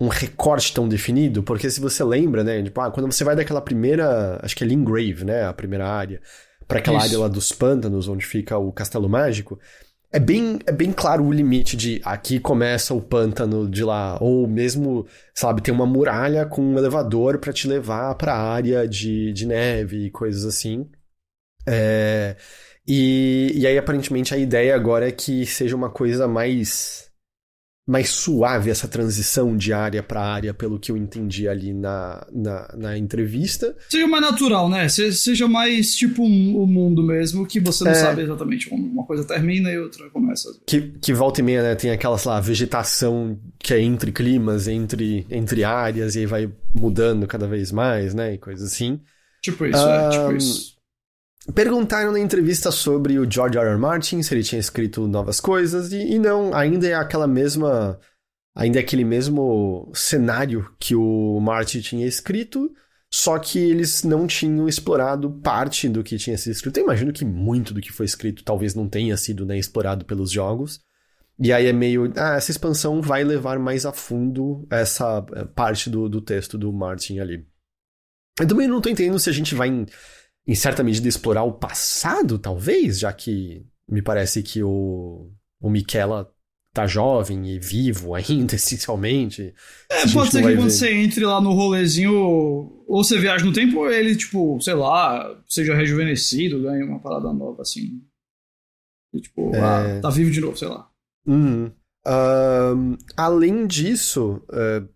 um recorte tão definido, porque se você lembra, né, tipo, ah, quando você vai daquela primeira, acho que é Lingrave, né, a primeira área, para aquela Isso. área lá dos pântanos, onde fica o castelo mágico, é bem, é bem claro o limite de aqui começa o pântano de lá, ou mesmo, sabe, tem uma muralha com um elevador para te levar para a área de, de neve e coisas assim. É, e, e aí, aparentemente, a ideia agora é que seja uma coisa mais mais suave essa transição de área para área, pelo que eu entendi ali na, na, na, entrevista. Seja mais natural, né? Seja mais tipo um, o mundo mesmo, que você não é... sabe exatamente como uma coisa termina e outra começa. Que, que volta e meia, né? Tem aquela, sei lá, vegetação que é entre climas, entre, entre áreas, e aí vai mudando cada vez mais, né? E coisas assim. Tipo isso, um... é, tipo isso. Perguntaram na entrevista sobre o George R. R. Martin, se ele tinha escrito novas coisas, e, e não, ainda é aquela mesma. Ainda é aquele mesmo cenário que o Martin tinha escrito, só que eles não tinham explorado parte do que tinha sido escrito. Eu imagino que muito do que foi escrito talvez não tenha sido né, explorado pelos jogos. E aí é meio. Ah, essa expansão vai levar mais a fundo essa eh, parte do, do texto do Martin ali. Eu também não tô entendendo se a gente vai em certa medida, explorar o passado, talvez, já que me parece que o, o Michela tá jovem e vivo ainda, (laughs) essencialmente. É, pode ser que quando ver... você entre lá no rolezinho, ou você viaja no tempo, ou ele, tipo, sei lá, seja rejuvenescido, ganhe uma parada nova, assim. E, tipo, é... ah, tá vivo de novo, sei lá. Uhum. Uh, além disso, uh,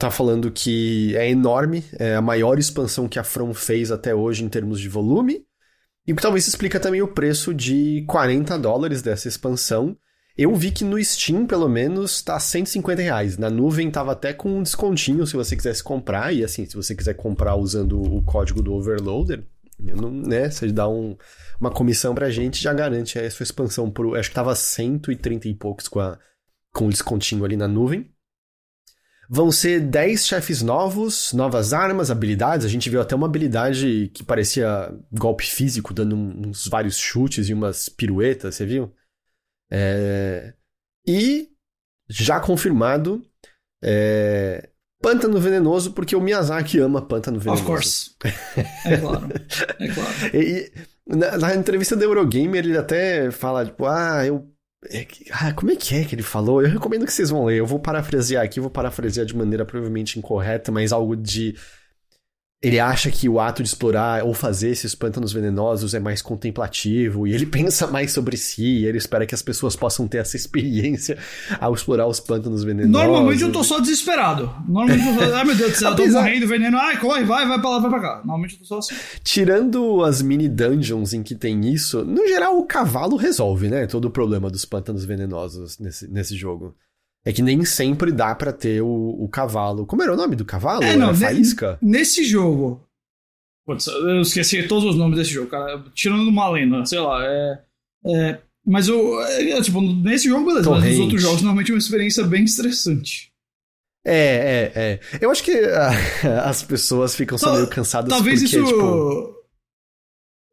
tá falando que é enorme, é a maior expansão que a From fez até hoje em termos de volume. E talvez explica também o preço de 40 dólares dessa expansão. Eu vi que no Steam, pelo menos, tá 150 reais. Na nuvem tava até com um descontinho se você quisesse comprar. E assim, se você quiser comprar usando o código do Overloader, não, né? Você dá um, uma comissão pra gente já garante a sua expansão por. Acho que tava 130 e poucos com, a, com o descontinho ali na nuvem. Vão ser 10 chefes novos, novas armas, habilidades. A gente viu até uma habilidade que parecia golpe físico, dando uns vários chutes e umas piruetas, você viu? É... E, já confirmado, é... Pântano Venenoso, porque o Miyazaki ama Pântano Venenoso. Of course. É claro. É claro. (laughs) e, na, na, entrevista do Eurogamer, ele até fala, tipo, ah, eu ah, como é que é que ele falou? Eu recomendo que vocês vão ler. Eu vou parafrasear aqui, vou parafrasear de maneira provavelmente incorreta, mas algo de ele acha que o ato de explorar ou fazer esses pântanos venenosos é mais contemplativo e ele (laughs) pensa mais sobre si e ele espera que as pessoas possam ter essa experiência ao explorar os pântanos venenosos. Normalmente eu tô só desesperado. Normalmente eu tô só, ai meu Deus do céu, Apesar... eu tô morrendo, veneno, ai, corre, vai, vai pra lá, vai pra cá. Normalmente eu tô só assim. Tirando as mini dungeons em que tem isso, no geral o cavalo resolve, né, todo o problema dos pântanos venenosos nesse, nesse jogo. É que nem sempre dá para ter o, o, cavalo. Como era o nome do cavalo? É, não, faísca? Nesse jogo, Putz, eu esqueci todos os nomes desse jogo, cara. Tirando do Malena, sei lá. É, é, mas eu, é, tipo, nesse jogo, beleza. Torrente. Mas nos outros jogos, normalmente é uma experiência bem estressante. É, é, é. Eu acho que uh, (laughs) as pessoas ficam só meio cansadas talvez porque, isso... tipo...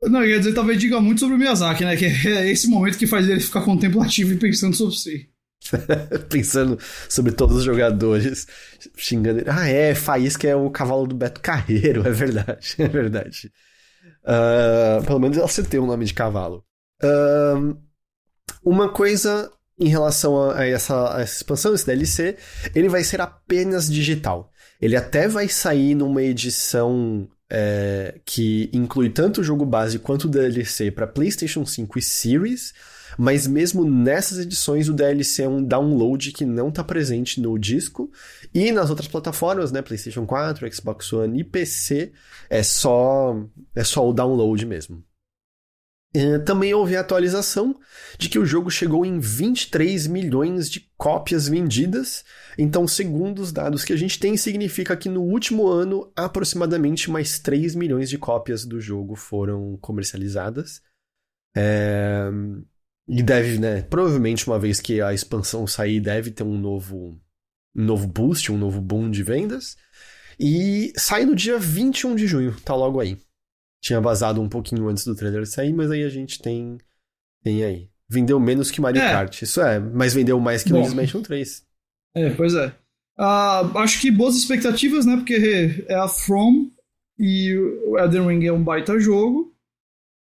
Não, eu ia dizer, talvez diga muito sobre o Miyazaki, né? Que é esse momento que faz ele ficar contemplativo e pensando sobre si. (laughs) pensando sobre todos os jogadores, xingando ele. Ah, é, Faísca é o cavalo do Beto Carreiro, (laughs) é verdade, é verdade. Uh, pelo menos eu acertei o nome de cavalo. Uh, uma coisa em relação a essa, a essa expansão, esse DLC, ele vai ser apenas digital. Ele até vai sair numa edição é, que inclui tanto o jogo base quanto o DLC para PlayStation 5 e Series, mas mesmo nessas edições o DLC é um download que não está presente no disco e nas outras plataformas, né, PlayStation 4, Xbox One e PC, é só é só o download mesmo. É, também houve a atualização de que o jogo chegou em 23 milhões de cópias vendidas. Então, segundo os dados que a gente tem, significa que no último ano, aproximadamente mais 3 milhões de cópias do jogo foram comercializadas. É... E deve, né? Provavelmente, uma vez que a expansão sair, deve ter um novo, um novo boost, um novo boom de vendas. E sai no dia 21 de junho, tá logo aí tinha vazado um pouquinho antes do trailer sair, mas aí a gente tem, tem aí. Vendeu menos que Mario é. Kart, isso é, mas vendeu mais que Luigi's Mansion 3. É, pois é. Uh, acho que boas expectativas, né? Porque é a From e o Elden Ring é um baita jogo.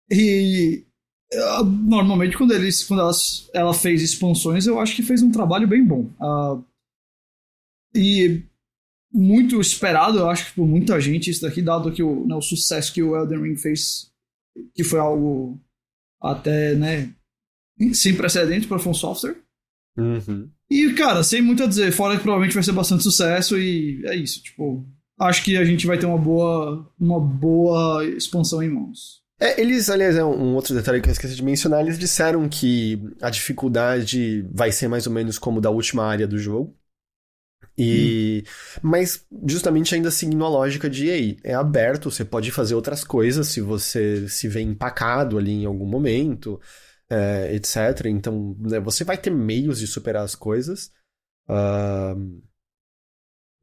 E uh, normalmente quando, eles, quando elas, ela fez expansões, eu acho que fez um trabalho bem bom. Uh, e muito esperado, eu acho que por muita gente, isso daqui, dado que o, né, o sucesso que o Elden Ring fez, que foi algo até, né, sem precedentes para From Software. Uhum. E, cara, sem muito a dizer, fora que provavelmente vai ser bastante sucesso e é isso, tipo, acho que a gente vai ter uma boa, uma boa expansão em mãos. É, eles, aliás, é um outro detalhe que eu esqueci de mencionar, eles disseram que a dificuldade vai ser mais ou menos como da última área do jogo. E hum. mas justamente ainda seguindo a lógica de aí, é aberto, você pode fazer outras coisas se você se vê empacado ali em algum momento, é, etc. Então, né, você vai ter meios de superar as coisas. Uh,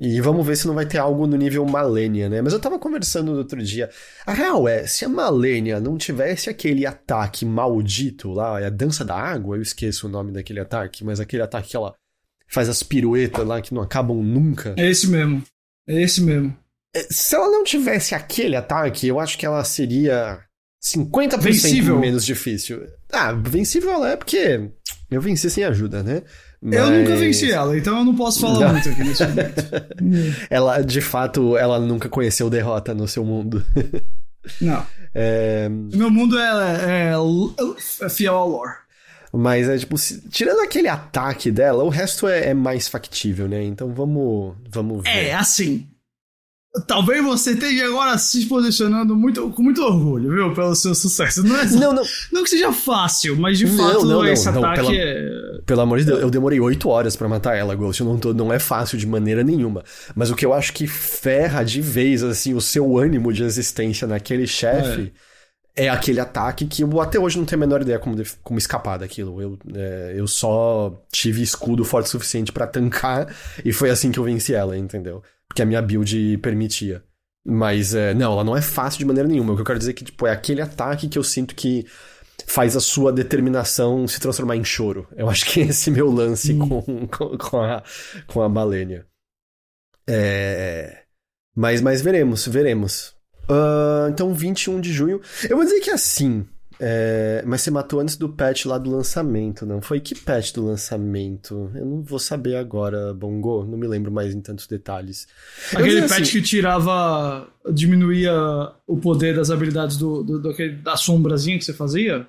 e vamos ver se não vai ter algo no nível Malenia, né? Mas eu tava conversando no outro dia. A real é, se a Malenia não tivesse aquele ataque maldito lá, é a dança da água, eu esqueço o nome daquele ataque, mas aquele ataque que ela faz as piruetas lá que não acabam nunca. É esse mesmo. É esse mesmo. É, se ela não tivesse aquele ataque, eu acho que ela seria 50% vencível. menos difícil. Ah, vencível ela é porque eu venci sem ajuda, né? Mas... Eu nunca venci ela, então eu não posso falar não. muito aqui nesse momento. (laughs) ela, de fato, ela nunca conheceu derrota no seu mundo. (laughs) não. É... Meu mundo é, é, é fiel ao lore. Mas é tipo, se, tirando aquele ataque dela, o resto é, é, mais factível, né? Então vamos, vamos ver. É, assim. Talvez você esteja agora se posicionando muito, com muito orgulho, viu? Pelo seu sucesso. Não, é, não, não. não que seja fácil, mas de não, fato não, esse não, ataque pela, é. Pelo amor de Deus, eu demorei oito horas para matar ela, Ghost. Não, tô, não é fácil de maneira nenhuma. Mas o que eu acho que ferra de vez, assim, o seu ânimo de existência naquele chefe. É é aquele ataque que eu até hoje não tenho a menor ideia como, como escapar daquilo. Eu, é, eu só tive escudo forte o suficiente para tancar e foi assim que eu venci ela, entendeu? Porque a minha build permitia. Mas, é, não, ela não é fácil de maneira nenhuma. O que eu quero dizer é que, tipo, é aquele ataque que eu sinto que faz a sua determinação se transformar em choro. Eu acho que é esse meu lance hum. com, com, com, a, com a Balênia. É... Mas, mas veremos, veremos. Uh, então, 21 de junho. Eu vou dizer que é assim. É, mas você matou antes do patch lá do lançamento, não? Foi que patch do lançamento? Eu não vou saber agora, Bongo. Não me lembro mais em tantos detalhes. Aquele patch assim, que tirava. diminuía o poder das habilidades do, do, do, da sombrazinha que você fazia?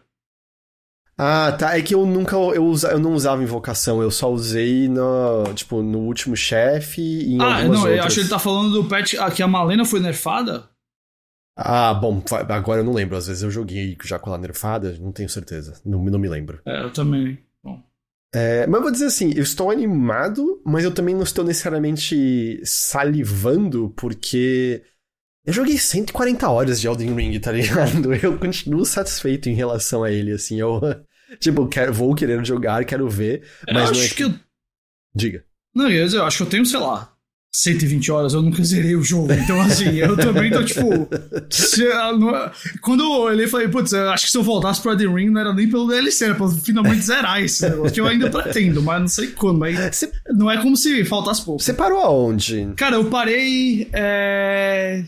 Ah, tá. É que eu nunca. Eu, usa, eu não usava invocação, eu só usei no, tipo, no último chefe e em ah, algumas não, outras. eu acho que ele tá falando do patch. Ah, que a Malena foi nerfada? Ah, bom, agora eu não lembro. Às vezes eu joguei já com ela nerfada, não tenho certeza. Não, não me lembro. É, eu também. Bom. É, mas eu vou dizer assim, eu estou animado, mas eu também não estou necessariamente salivando, porque Eu joguei 140 horas de Elden Ring, tá ligado? (laughs) Eu continuo satisfeito em relação a ele, assim. Eu, (laughs) tipo, quero, vou querer jogar, quero ver. Mas eu não acho é... que eu. Diga. Não, eu, eu acho que eu tenho, sei lá, 120 horas, eu nunca zerei o jogo. Então, assim, eu também tô, tipo. se- não- quando eu olhei, falei, putz, eu acho que se eu voltasse pro Elden Ring, não era nem pelo DLC, era pra finalmente zerar esse negócio. Que eu ainda pretendo, mas não sei quando. Mas Você, não é como se faltasse pouco. você parou aonde? Cara, eu parei. É...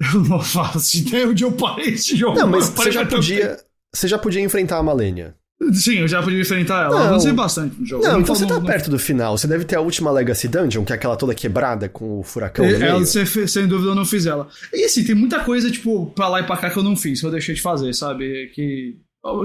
(laughs) Eu não faço ideia onde eu parei esse jogo. Não, mas Eu você já podia. Você já podia enfrentar a Malenia. Sim, eu já podia enfrentar ela. Não. Eu avancei bastante no jogo. Não, então você tá perto do final. Você deve ter a última Legacy Dungeon, que é aquela toda quebrada com o furacão É, Ela, você fez- sem dúvida, eu não fiz ela. E assim, tem muita coisa, tipo, pra lá e pra cá que eu não fiz, que eu deixei de fazer, sabe? Que,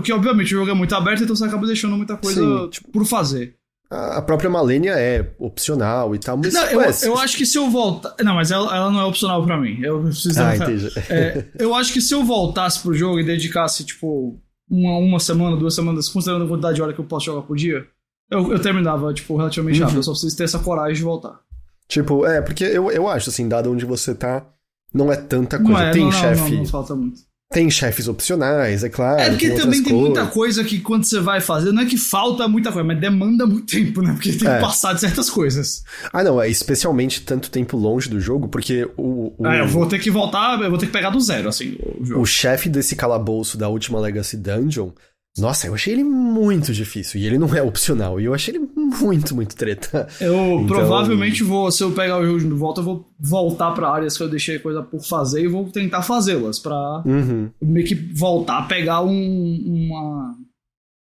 que obviamente o jogo é muito aberto, então você acaba deixando muita coisa Sim, tipo- por fazer. A própria Malenia é opcional e tal, mas. Não, eu, eu acho que se eu voltar. Não, mas ela, ela não é opcional pra mim. Eu preciso Ah, entendi. É, eu acho que se eu voltasse pro jogo e dedicasse, tipo, uma, uma semana, duas semanas, considerando a quantidade de hora que eu posso jogar por dia, eu, eu terminava, tipo, relativamente Uhum. rápido. Eu só preciso ter essa coragem de voltar. Tipo, é, porque eu, eu acho, assim, dado onde você tá, não é tanta coisa. Não é, tem não, não, chefe. não, não falta muito. Tem chefes opcionais, é claro. É porque tem também tem muita coisas. coisa que quando você vai fazer, não é que falta muita coisa, mas demanda muito tempo, né? Porque tem É. que passar de certas coisas. Ah, não, é especialmente tanto tempo longe do jogo, porque o, o, Ah, eu vou ter que voltar, eu vou ter que pegar do zero, assim, o o chefe desse calabouço da última Legacy Dungeon, nossa, eu achei ele muito difícil. E ele não é opcional. E eu achei ele muito, muito treta. Eu Então- provavelmente vou, se eu pegar o jogo de volta, eu vou voltar pra áreas que eu deixei coisa por fazer e vou tentar fazê-las pra Uhum. meio que voltar a pegar um, uma.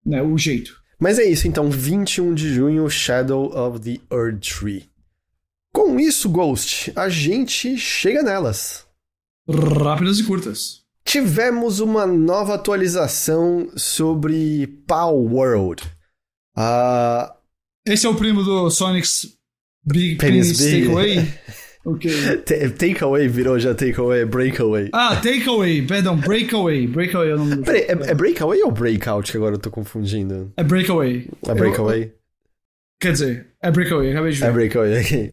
né, o jeito. Mas é isso, então, 21 de junho, Shadow of the Earth Tree. Com isso, Ghost, a gente chega nelas. Rápidas e curtas. Tivemos uma nova atualização sobre Pow World. Ah, Esse é o primo do Sonic's Big Penis Penis. Takeaway? (laughs) ok. ta- takeaway virou já takeaway, breakaway. Ah, Takeaway, perdão, Breakaway. Breakaway é o nome do Peraí, é, é breakaway ou breakout que agora eu tô confundindo? É Breakaway. É breakaway? Eu- quer dizer, é Breakaway, acabei de ver. É breakaway, ok.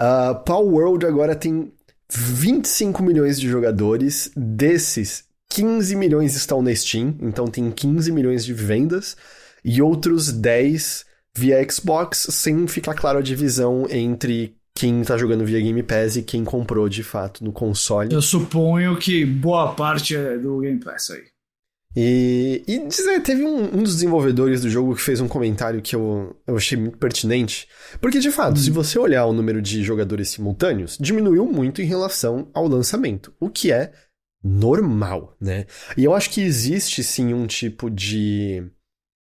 Uh, Pow World agora tem 25 milhões de jogadores, desses 15 milhões estão na Steam, então tem 15 milhões de vendas, e outros 10 via Xbox, sem ficar claro a divisão entre quem tá jogando via Game Pass e quem comprou de fato no console. Eu suponho que boa parte é do Game Pass aí. E, e dizer, teve um, um dos desenvolvedores do jogo que fez um comentário que eu, eu achei muito pertinente. Porque, de fato, se você olhar o número de jogadores simultâneos, diminuiu muito em relação ao lançamento, o que é normal, né? E eu acho que existe sim um tipo de,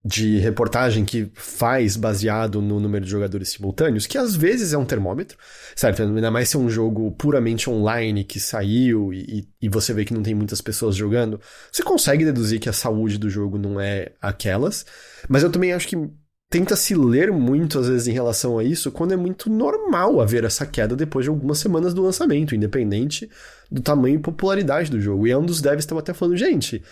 de reportagem que faz baseado no número de jogadores simultâneos, que às vezes é um termômetro, certo? Ainda mais se é um jogo puramente online que saiu e, e você vê que não tem muitas pessoas jogando, você consegue deduzir que a saúde do jogo não é aquelas, mas eu também acho que tenta se ler muito às vezes em relação a isso quando é muito normal haver essa queda depois de algumas semanas do lançamento, independente do tamanho e popularidade do jogo. E é um dos devs estava até falando, gente,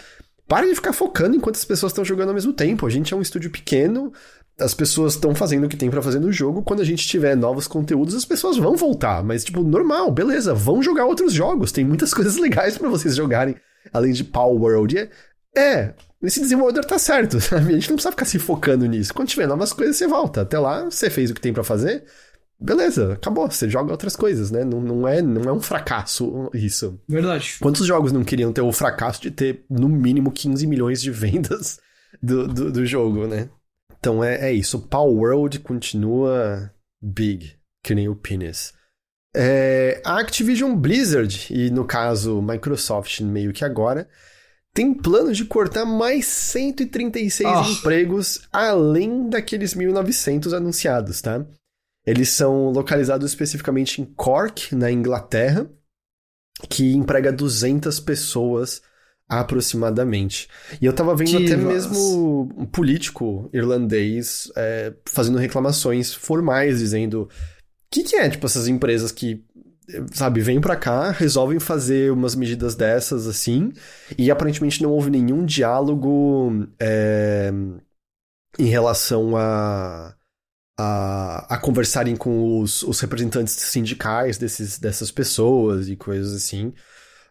para de ficar focando enquanto as pessoas estão jogando ao mesmo tempo. A gente é um estúdio pequeno, as pessoas estão fazendo o que tem pra fazer no jogo. Quando a gente tiver novos conteúdos, as pessoas vão voltar. Mas, tipo, normal, beleza, vão jogar outros jogos. Tem muitas (laughs) coisas legais pra vocês jogarem, além de Power World. É, é, esse desenvolvedor tá certo, (laughs) sabe? A gente não precisa ficar se focando nisso. Quando tiver novas coisas, você volta. Até lá, você fez o que tem pra fazer. Beleza, acabou. Você joga outras coisas, né? Não, não, é, não é um fracasso isso. Verdade. Quantos jogos não queriam ter o fracasso de ter, no mínimo, 15 milhões de vendas (laughs) do, do, do jogo, né? Então é, é isso. Power World continua big, que nem o Penis. É, a Activision Blizzard, e no caso Microsoft meio que agora, tem plano de cortar mais 136 Ah. empregos além daqueles 1.900 anunciados, tá? Eles são localizados especificamente em Cork, na Inglaterra, que emprega 200 pessoas aproximadamente. E eu tava vendo Que até mesmo um político irlandês é, fazendo reclamações formais, dizendo o que, que é, tipo, essas empresas que, sabe, vêm pra cá, resolvem fazer umas medidas dessas, assim, e aparentemente não houve nenhum diálogo é, em relação a, a, a conversarem com os, os representantes sindicais desses, dessas pessoas e coisas assim.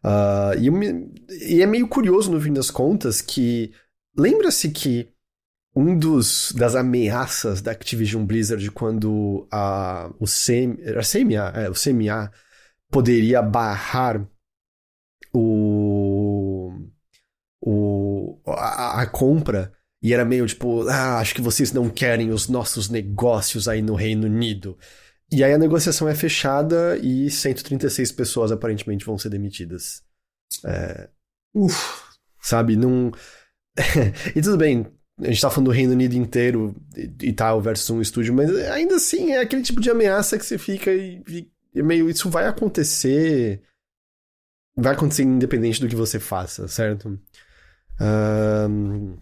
Uh, e, me, e é meio curioso, no fim das contas, que lembra-se que um dos das ameaças da Activision Blizzard quando a, o, CM, era CMA, é, o CMA poderia barrar o, o a, a, compra e era meio tipo, ah, acho que vocês não querem os nossos negócios aí no Reino Unido. E aí a negociação é fechada e 136 pessoas aparentemente vão ser demitidas. É... Uf, sabe, não. (laughs) e tudo bem, a gente tá falando do Reino Unido inteiro e, tal, versus um estúdio, mas ainda assim é aquele tipo de ameaça que você fica e, e meio. Isso vai acontecer. Vai acontecer independente do que você faça, certo? Um...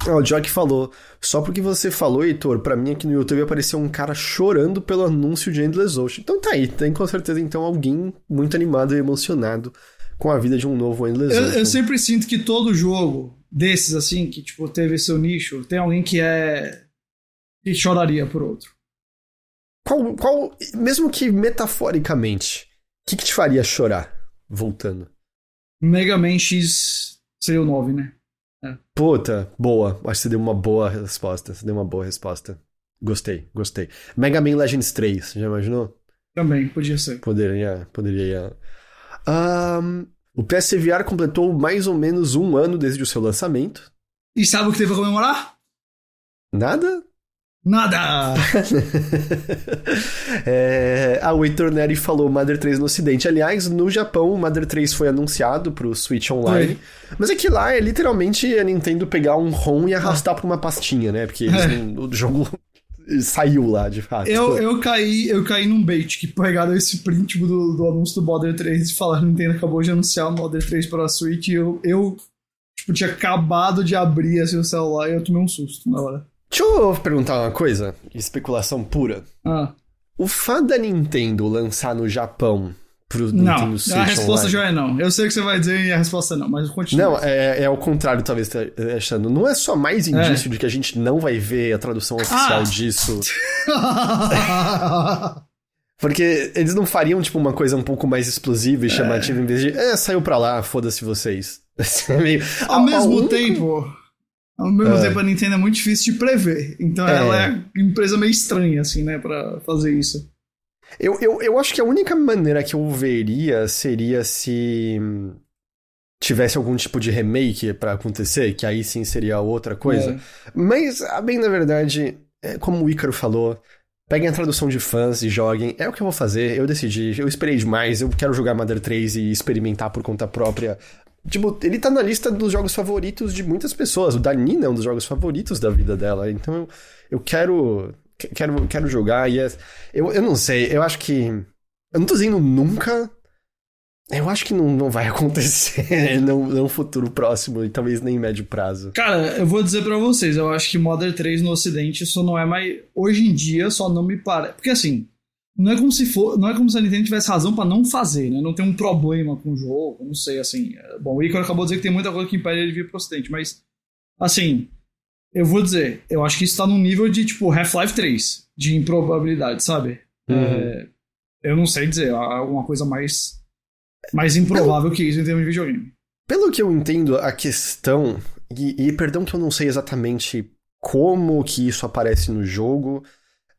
Ah, o Jock falou, só porque você falou, Heitor, pra mim aqui no YouTube apareceu um cara chorando pelo anúncio de Endless Ocean. Então tá aí, tem com certeza então alguém muito animado e emocionado com a vida de um novo Endless eu, Ocean. Eu sempre sinto que todo jogo desses, assim, que tipo, teve seu nicho, tem alguém que é. que choraria por outro. Qual, qual mesmo que metaforicamente, o que, que te faria chorar? Voltando. Mega Man X seria o 9, né? É. Puta, boa. Acho que você deu uma boa resposta. Você deu uma boa resposta. Gostei, gostei. Mega Man Legends 3, já imaginou? Também, podia ser. Poderia, poderia. Um, o PSVR completou mais ou menos um ano desde o seu lançamento. E sabe o que teve pra comemorar? Nada? Nada! (laughs) é, a Heitor Neri falou Mother 3 no ocidente. Aliás, no Japão, o Mother 3 foi anunciado pro Switch Online. Mas é que lá é literalmente a Nintendo pegar um ROM e arrastar ah. pra uma pastinha, né? Porque é. o jogo (laughs) saiu lá, de fato. Eu, eu, caí, eu caí num bait que pegaram esse print do, do anúncio do Mother 3 e falaram Nintendo acabou de anunciar o Mother 3 para a Switch e eu, eu tipo, tinha acabado de abrir assim, o celular e eu tomei um susto na hora. Deixa eu perguntar uma coisa, especulação pura. Ah. O fato da Nintendo lançar no Japão pro não, Nintendo Switch a resposta online... já é não. Eu sei o que você vai dizer e a resposta é não, mas continua. Não, é, é ao contrário, talvez, tá achando. Não é só mais indício é. de que a gente não vai ver a tradução oficial ah. disso. (laughs) Porque eles não fariam, tipo, uma coisa um pouco mais explosiva e chamativa é. em vez de, é, saiu pra lá, foda-se vocês. (laughs) É meio... Ao, ao mesmo tempo... Ao mesmo é. tempo, a Nintendo é muito difícil de prever. Então é. ela é uma empresa meio estranha, assim, né, pra fazer isso. Eu, eu, eu acho que a única maneira que eu veria seria se tivesse algum tipo de remake para acontecer, que aí sim seria outra coisa. É. Mas, a bem na verdade, é, como o Ícaro falou, peguem a tradução de fãs e joguem. É o que eu vou fazer, eu decidi, eu esperei demais, eu quero jogar Mother 3 e experimentar por conta própria Tipo, ele tá na lista dos jogos favoritos de muitas pessoas. O da Nina é um dos jogos favoritos da vida dela. Então eu, eu quero. Quero, quero jogar. E é, eu, eu não sei, eu acho que. Eu não tô dizendo nunca. Eu acho que não, não vai (laughs) acontecer no, no futuro próximo e talvez nem médio prazo. Cara, eu vou dizer para vocês, eu acho que Modern 3 no ocidente só não é mais. Hoje em dia só não me parece. Porque assim, não é como se for, não é como se a Nintendo tivesse razão para não fazer, né? Não tem um problema com o jogo, não sei, assim. É, bom, o Icaro acabou de dizer que tem muita coisa que impede ele de vir pro ocidente, mas assim, eu vou dizer, eu acho que isso tá num nível de tipo Half-Life 3, de improbabilidade, sabe? Uhum. É, eu não sei dizer, alguma coisa mais mais improvável que isso em termos de videogame. Pelo que eu entendo, a questão e, e perdão que eu não sei exatamente como que isso aparece no jogo,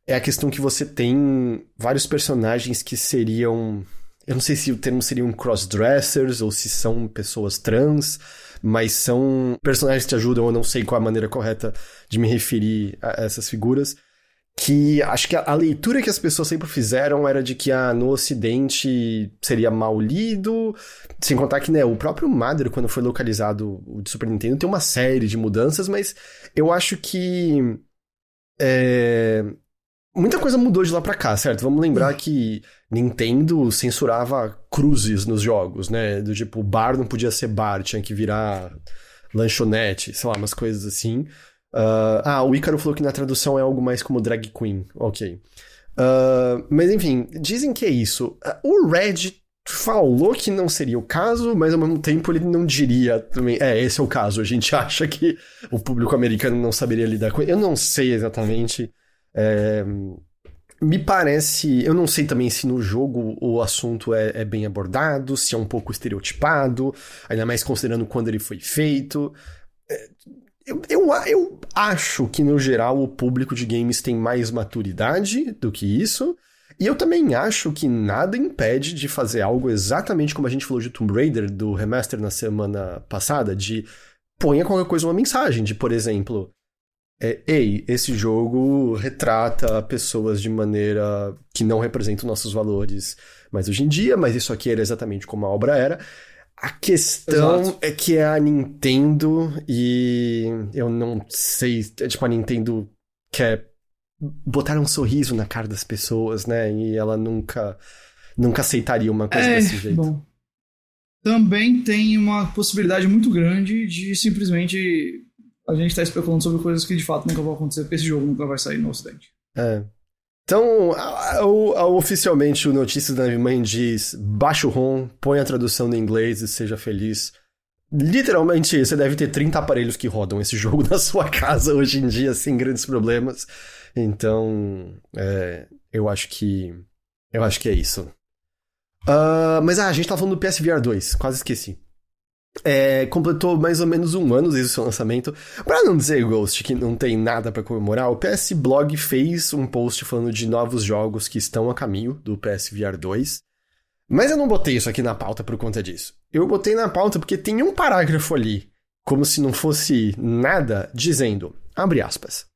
é a questão que você tem vários personagens que seriam. Eu não sei se o termo seriam crossdressers ou se são pessoas trans, mas são personagens que te ajudam, eu não sei qual a maneira correta de me referir a essas figuras. Que acho que a, a leitura que as pessoas sempre fizeram era de que ah, no Ocidente seria mal lido, sem contar que né, o próprio Mother, quando foi localizado o de Super Nintendo, tem uma série de mudanças, mas eu acho que. É, muita coisa mudou de lá pra cá, certo? Vamos lembrar que Nintendo censurava cruzes nos jogos, né? Do tipo, bar não podia ser bar, tinha que virar lanchonete, sei lá, umas coisas assim. Uh, ah, o Ícaro falou que na tradução é algo mais como drag queen. Ok. Uh, mas enfim, dizem que é isso. Uh, o Red falou que não seria o caso, mas ao mesmo tempo ele não diria também. É, esse é o caso. A gente (laughs) acha que o público americano não saberia lidar com. Eu não sei exatamente. É, me parece. Eu não sei também se no jogo o assunto é, é, bem abordado, se é um pouco estereotipado, ainda mais considerando quando ele foi feito. É, eu, eu, eu acho que, no geral, o público de games tem mais maturidade do que isso. E eu também acho que nada impede de fazer algo exatamente como a gente falou de Tomb Raider, do remaster na semana passada, de ponha qualquer coisa uma mensagem, de, por exemplo, é, ei, esse jogo retrata pessoas de maneira que não representam nossos valores mais hoje em dia, mas isso aqui era exatamente como a obra era. A questão Exato. é que é a Nintendo e eu não sei, é, tipo, a Nintendo quer botar um sorriso na cara das pessoas, né? E ela nunca nunca aceitaria uma coisa é, desse jeito. Bom. Também tem uma possibilidade muito grande de simplesmente a gente está especulando sobre coisas que de fato nunca vão acontecer, porque esse jogo nunca vai sair no Ocidente. É. Então, oficialmente o Notícias da Minha Mãe diz: baixa o ROM, põe a tradução no inglês e seja feliz. Literalmente, você deve ter 30 aparelhos que rodam esse (laughs) jogo na sua casa hoje em dia, sem grandes problemas. Então, é, eu acho que. Eu acho que é isso. Uh, mas ah, a gente tá falando do PSVR 2, quase esqueci. É, completou mais ou menos um ano desde o seu lançamento. Para não dizer, Ghost, que não tem nada para comemorar, o PS Blog fez um post falando de novos jogos que estão a caminho do PSVR 2. Mas eu não botei isso aqui na pauta por conta disso. Eu botei na pauta porque tem um parágrafo ali, como se não fosse nada, dizendo, abre aspas.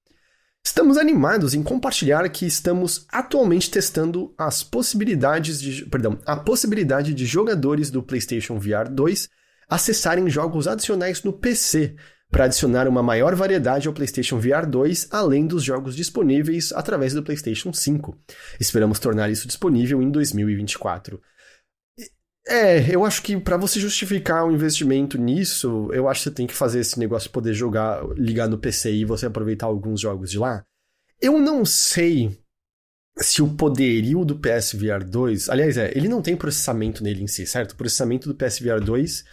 Estamos animados em compartilhar que estamos atualmente testando as possibilidades de, perdão, a possibilidade de jogadores do PlayStation VR 2 acessarem jogos adicionais no PC para adicionar uma maior variedade ao PlayStation VR 2, além dos jogos disponíveis através do PlayStation 5. Esperamos tornar isso disponível em 2024. É, eu acho que para você justificar um investimento nisso, eu acho que você tem que fazer esse negócio poder jogar, ligar no PC e você aproveitar alguns jogos de lá. Eu não sei se o poderio do PSVR 2, aliás, é, ele não tem processamento nele em si, certo? O processamento do PSVR 2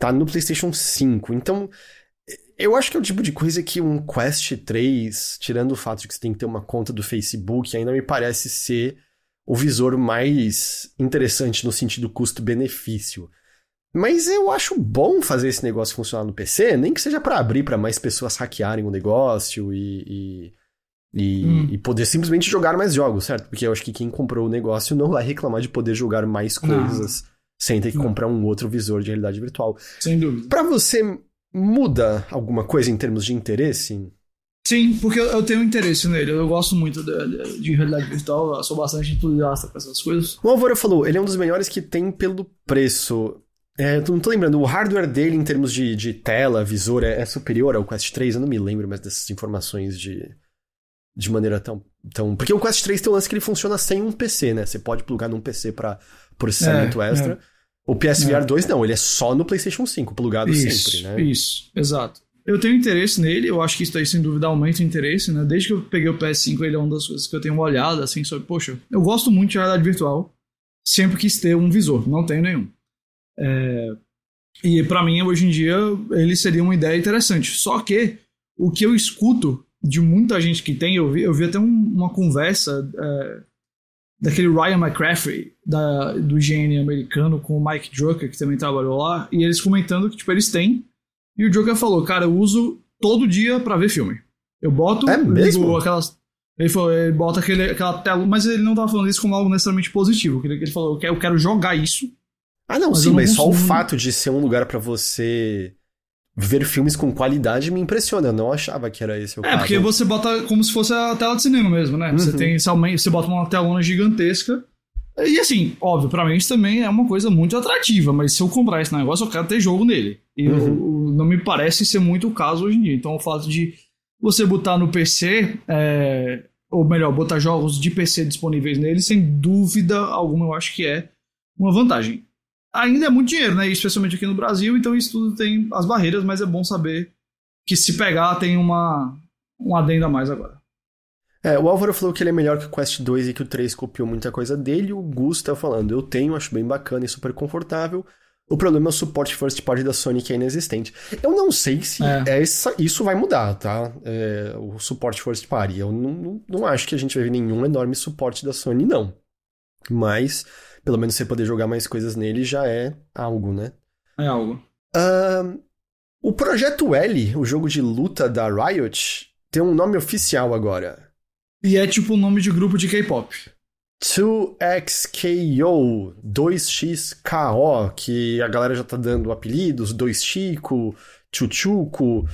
tá no PlayStation 5. Então, eu acho que é o tipo de coisa que um Quest 3, tirando o fato de que você tem que ter uma conta do Facebook, ainda me parece ser o visor mais interessante no sentido custo-benefício. Mas eu acho bom fazer esse negócio funcionar no PC, nem que seja para abrir para mais pessoas hackearem o negócio e, e, hum. e, poder simplesmente jogar mais jogos, certo? Porque eu acho que quem comprou o negócio não vai reclamar de poder jogar mais coisas sem ter que comprar um outro visor de realidade virtual. Sem dúvida. Para você, muda alguma coisa em termos de interesse? Sim, porque eu, tenho interesse nele. Eu gosto muito de, de realidade virtual, eu sou bastante entusiasta com essas coisas. O Alvaro falou, ele é um dos melhores que tem pelo preço. É, eu não tô lembrando, o hardware dele em termos de, de tela, visor, é, é, superior ao Quest 3? Eu não me lembro mais dessas informações de, de maneira tão, tão... Porque o Quest 3 tem um lance que ele funciona sem um PC, né? Você pode plugar num PC para processamento é, extra. É. O PSVR 2 não, ele é só no PlayStation 5, plugado isso, sempre, né? Isso, exato. Eu tenho interesse nele, eu acho que isso aí sem dúvida aumenta o interesse, né? Desde que eu peguei o PS5, ele é uma das coisas que eu tenho olhado, assim, sobre, poxa, eu gosto muito de realidade virtual, sempre quis ter um visor, não tenho nenhum. É... E para mim, hoje em dia, ele seria uma ideia interessante. Só que o que eu escuto de muita gente que tem, eu vi, eu vi até um, uma conversa é, daquele Ryan McCaffrey, da, do IGN americano, com o Mike Joker, que também trabalhou lá, e eles comentando que, tipo, eles têm. E o Joker falou, cara, eu uso todo dia para ver filme. Eu boto, é mesmo? aquelas. Ele falou, ele bota aquele, aquela tela, mas ele não tava falando isso como algo necessariamente positivo. Ele, ele falou, eu quero, eu quero jogar isso. Ah, não, sim, não mas só o fato de ser um lugar para você ver filmes com qualidade me impressiona. Eu não achava que era esse o é, caso. É, porque você bota como se fosse a tela de cinema mesmo, né? Uhum. Você tem você bota uma telona gigantesca. E assim, óbvio, pra mim isso também é uma coisa muito atrativa, mas se eu comprar esse negócio, eu quero ter jogo nele. E uhum. eu, não me parece ser muito o caso hoje em dia. Então o fato de você botar no PC, é, ou melhor, botar jogos de PC disponíveis nele, sem dúvida alguma, eu acho que é uma vantagem ainda é muito dinheiro, né? Especialmente aqui no Brasil, então isso tudo tem as barreiras, mas é bom saber que se pegar tem uma um adendo a mais agora. É, o Álvaro falou que ele é melhor que o Quest 2 e que o 3 copiou muita coisa dele. O Gus tá falando, eu tenho, acho bem bacana e super confortável. O problema é o suporte first party da Sony que é inexistente. Eu não sei se É. essa, isso vai mudar, tá? É, o suporte first party. Eu não, não, não acho que a gente vai ver nenhum enorme suporte da Sony, não. Mas, pelo menos você poder jogar mais coisas nele já é algo, né? É algo. O Projeto L, o jogo de luta da Riot, tem um nome oficial agora. E é tipo o nome de grupo de K-pop. 2XKO, 2XKO, que a galera já tá dando apelidos, 2Chico, Chuchuco.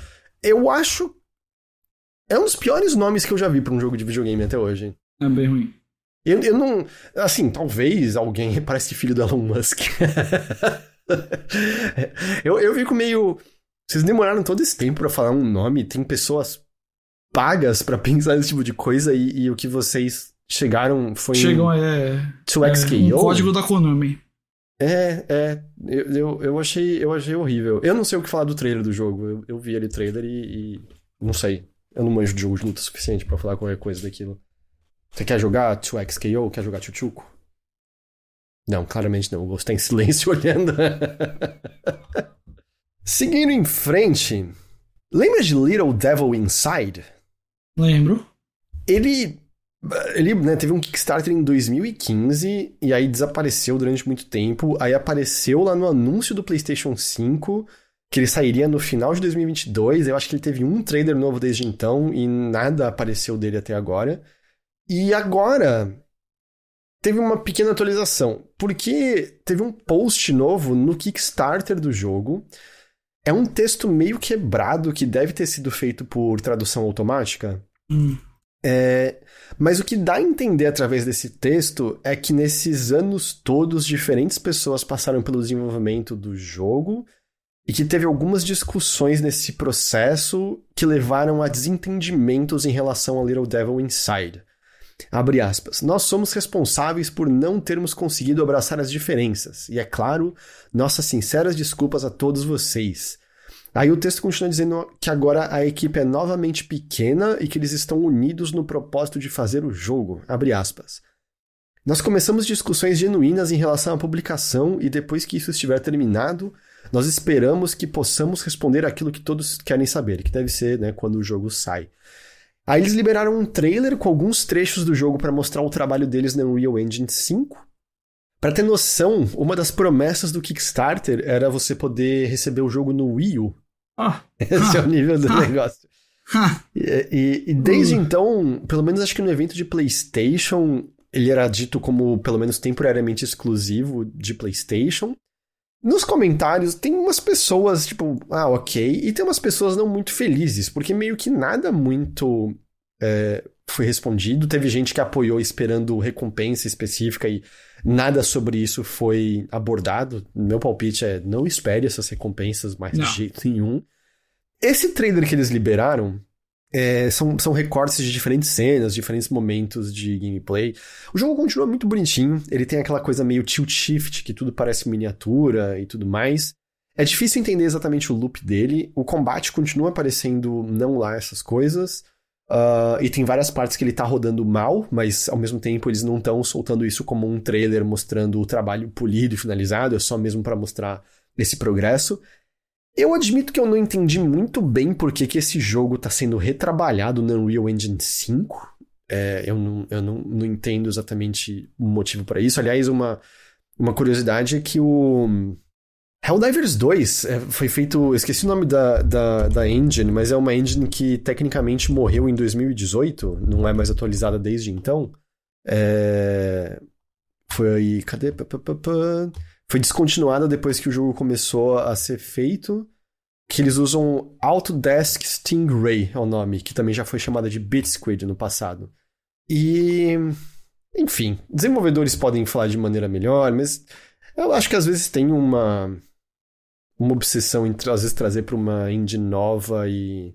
Eu acho. É um dos piores nomes que eu já vi pra um jogo de videogame até hoje. É bem ruim. Eu, eu não. Assim, talvez alguém (laughs) parece filho do Elon Musk. (laughs) eu, eu fico meio. Vocês demoraram todo esse tempo pra falar um nome, tem pessoas pagas pra pensar nesse tipo de coisa e, e o que vocês chegaram foi Chegam é, é 2XKO? um código da Konami. É, é. Eu, eu, eu, achei, eu achei horrível. Eu não sei o que falar do trailer do jogo. Eu, eu vi ali o trailer e, e Não sei. Eu não manjo de jogo de luta o suficiente pra falar qualquer coisa daquilo. Você quer jogar 2XKO? Quer jogar Chuchuco? Não, claramente não. O Ghost tá em silêncio (laughs) olhando. Seguindo em frente. Lembra de Little Devil Inside? Lembro. Ele. Ele né, teve um Kickstarter em 2015 e aí desapareceu durante muito tempo. Aí apareceu lá no anúncio do PlayStation 5 que ele sairia no final de 2022. Eu acho que ele teve um trailer novo desde então e nada apareceu dele até agora. E agora teve uma pequena atualização, porque teve um post novo no Kickstarter do jogo. É um texto meio quebrado que deve ter sido feito por tradução automática. Hum. É, mas o que dá a entender através desse texto é que nesses anos todos diferentes pessoas passaram pelo desenvolvimento do jogo e que teve algumas discussões nesse processo que levaram a desentendimentos em relação a Little Devil Inside. Abre aspas. Nós somos responsáveis por não termos conseguido abraçar as diferenças. E é claro, nossas sinceras desculpas a todos vocês. Aí o texto continua dizendo que agora a equipe é novamente pequena e que eles estão unidos no propósito de fazer o jogo. Abre aspas. Nós começamos discussões genuínas em relação à publicação e depois que isso estiver terminado, nós esperamos que possamos responder aquilo que todos querem saber, que deve ser né, quando o jogo sai. Aí eles liberaram um trailer com alguns trechos do jogo para mostrar o trabalho deles no Unreal Engine 5. Para ter noção, uma das promessas do Kickstarter era você poder receber o jogo no Wii U. Ah, (laughs) Esse é o nível do Ah. negócio. ha, E, e- e desde Hum. então, pelo menos acho que no evento de PlayStation, ele era dito como pelo menos temporariamente exclusivo de PlayStation. Nos comentários tem umas pessoas tipo, ah, ok, e tem umas pessoas não muito felizes, porque meio que nada muito é, foi respondido. Teve gente que apoiou esperando recompensa específica e nada sobre isso foi abordado. Meu palpite é não espere essas recompensas mais Não. de jeito nenhum. Esse trailer que eles liberaram é, são, são recortes de diferentes cenas, diferentes momentos de gameplay. O jogo continua muito bonitinho, ele tem aquela coisa meio tilt shift, que tudo parece miniatura e tudo mais. É difícil entender exatamente o loop dele, o combate continua aparecendo não lá essas coisas. ah, e tem várias partes que ele tá rodando mal, mas ao mesmo tempo eles não estão soltando isso como um trailer mostrando o trabalho polido e finalizado, é só mesmo para mostrar esse progresso. Eu admito que eu não entendi muito bem por que, esse jogo está sendo retrabalhado no Unreal Engine 5. É, eu não, eu não, não entendo exatamente o motivo para isso. Aliás, uma, uma curiosidade é que o Helldivers 2 é, foi feito. Esqueci o nome da, da, da engine, mas é uma engine que tecnicamente morreu em 2018, não é mais atualizada desde então. É, foi. Cadê? Pá, pá, pá. Foi descontinuada depois que o jogo começou a ser feito. Que eles usam Autodesk Stingray, é o nome, que também já foi chamada de BitSquid no passado. E. Enfim, desenvolvedores podem falar de maneira melhor, mas eu acho que às vezes tem uma. Uma obsessão em às vezes trazer para uma engine nova e.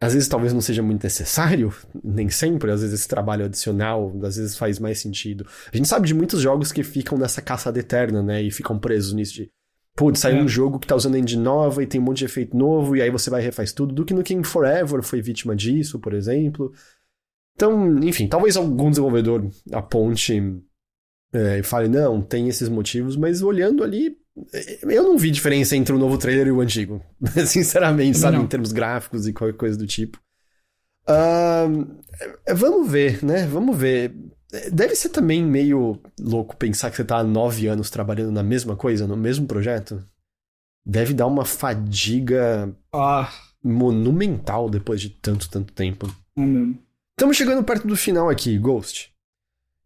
Às vezes talvez não seja muito necessário, nem sempre, às vezes esse trabalho adicional, às vezes faz mais sentido. A gente sabe de muitos jogos que ficam nessa caçada eterna, né? E ficam presos nisso de. Putz, saiu É. um jogo que tá usando engine nova e tem um monte de efeito novo, e aí você vai e refaz tudo. Do que no King Forever foi vítima disso, por exemplo. Então, enfim, talvez algum desenvolvedor aponte é, e fale, não, tem esses motivos, mas olhando ali, Eu não vi diferença entre o novo trailer e o antigo. (laughs) Sinceramente, sabe? não. Em termos gráficos e qualquer coisa do tipo. É, vamos ver, né? Vamos ver. Deve ser também meio louco pensar que você tá há nove anos trabalhando na mesma coisa, no mesmo projeto. Deve dar uma fadiga Ah, monumental depois de tanto, tanto tempo. é mesmo. Estamos chegando perto do final aqui, Ghost.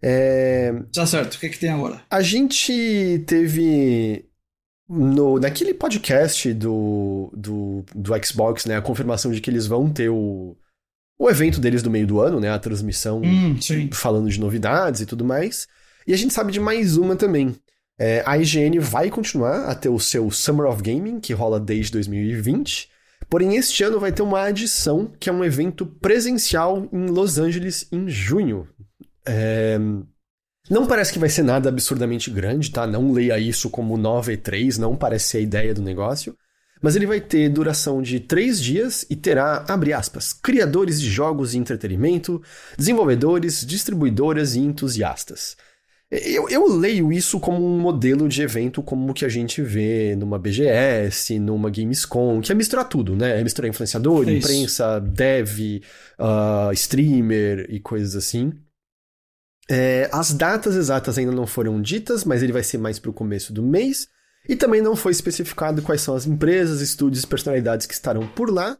É, Tá certo, o que, é que tem agora? a gente teve no, naquele podcast do, do, do Xbox, né, a confirmação de que eles vão ter o, o evento deles do meio do ano, né, a transmissão Hum, falando de novidades e tudo mais. E a gente sabe de mais uma também. É, a IGN vai continuar a ter o seu Summer of Gaming, que rola desde 2020. Porém, este ano vai ter uma adição, que é um evento presencial em Los Angeles em junho. É, Não parece que vai ser nada absurdamente grande, tá? Não leia isso como nova E3, não parece ser a ideia do negócio. Mas ele vai ter duração de três dias e terá, abre aspas, criadores de jogos e entretenimento, desenvolvedores, distribuidoras e entusiastas. Eu, eu leio isso como um modelo de evento como o que a gente vê numa BGS, numa Gamescom, que é misturar tudo, né? É misturar influenciador, É imprensa, dev, ah, streamer e coisas assim. É, as datas exatas ainda não foram ditas, mas ele vai ser mais pro começo do mês. E também não foi especificado quais são as empresas, estúdios e personalidades que estarão por lá.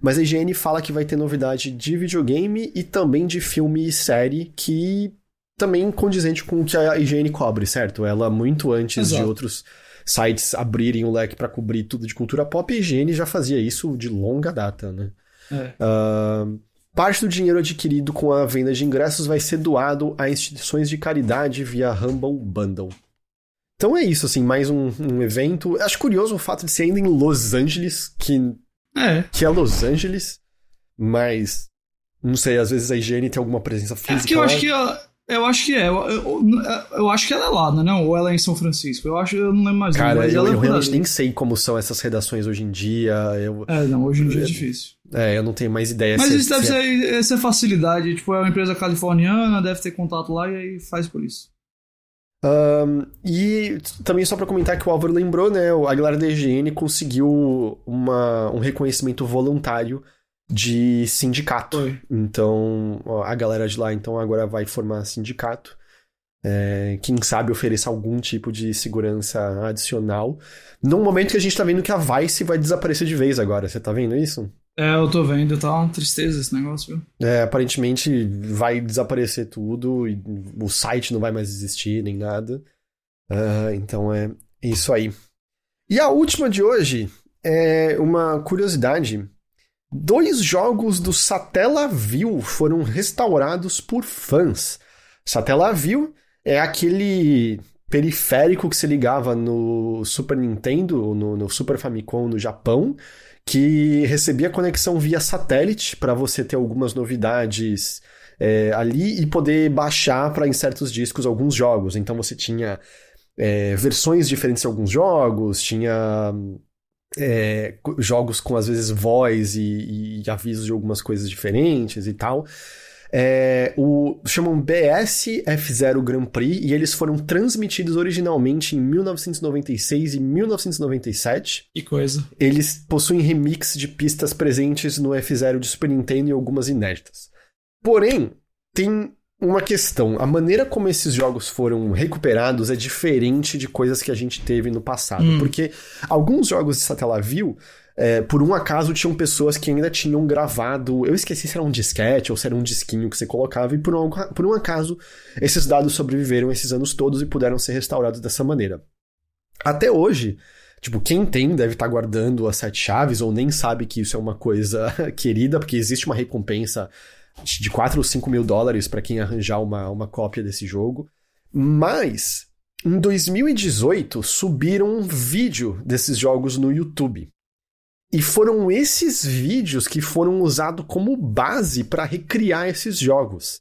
Mas a IGN fala que vai ter novidade de videogame e também de filme e série que também condizente com o que a IGN cobre, certo? Ela muito antes de Exato. outros sites abrirem o leque para cobrir tudo de cultura pop, a IGN já fazia isso de longa data, né? É. Ah, parte do dinheiro adquirido com a venda de ingressos vai ser doado a instituições de caridade via Humble Bundle. Então é isso, assim, mais um, um evento. Acho curioso o fato de ser ainda em Los Angeles, que, É. que é Los Angeles, mas não sei, às vezes a IGN tem alguma presença É física. porque eu lá. acho que ela- eu acho que é. Eu, eu, eu acho que ela é lá, né? Não? Ou ela é em São Francisco. Eu acho, eu não lembro mais. Cara, eu, ela é eu realmente nem sei como são essas redações hoje em dia. Eu, É, não, hoje em dia é difícil. É, eu não tenho mais ideia. Mas se- isso deve se é- ser, essa facilidade. Tipo, é uma empresa californiana, deve ter contato lá e aí faz por isso. Ahn, e também só pra comentar que o Álvaro lembrou, né? A galera da IGN conseguiu uma, um reconhecimento voluntário de sindicato. Então, ó, a galera de lá então agora vai formar sindicato. É, quem sabe ofereça algum tipo de segurança adicional. Num momento que a gente tá vendo que a Vice vai desaparecer de vez agora. Você tá vendo isso? É, eu tô vendo, tá uma tristeza esse negócio, viu? É, aparentemente vai desaparecer tudo e o site não vai mais existir nem nada. Ah, então é isso aí. E a última de hoje é uma curiosidade. Dois jogos do Satellaview foram restaurados por fãs. Satellaview é aquele periférico que se ligava no Super Nintendo, no, no Super Famicom no Japão, que recebia conexão via satélite para você ter algumas novidades é, ali e poder baixar para em certos discos alguns jogos. Então você tinha é, versões diferentes de alguns jogos, tinha é, jogos com às vezes voz e, e avisos de algumas coisas diferentes e tal. É, o, chamam BS F0 Grand Prix e eles foram transmitidos originalmente em 1996 e 1997. Que coisa. Eles possuem remix de pistas presentes no F0 de Super Nintendo e algumas inéditas. Porém, tem uma questão. A maneira como esses jogos foram recuperados é diferente de coisas que a gente teve no passado. Hum. Porque alguns jogos de Satellaview, é, por um acaso, tinham pessoas que ainda tinham gravado. Eu esqueci se era um disquete ou se era um disquinho que você colocava, e por um, por um acaso, esses dados sobreviveram esses anos todos e puderam ser restaurados dessa maneira. Até hoje, tipo, quem tem deve estar guardando as sete chaves ou nem sabe que isso é uma coisa (laughs) querida, porque existe uma recompensa de 4 ou 5 mil dólares para quem arranjar uma, uma cópia desse jogo. Mas, em 2018, subiram um vídeo desses jogos no YouTube. E foram esses vídeos que foram usados como base para recriar esses jogos.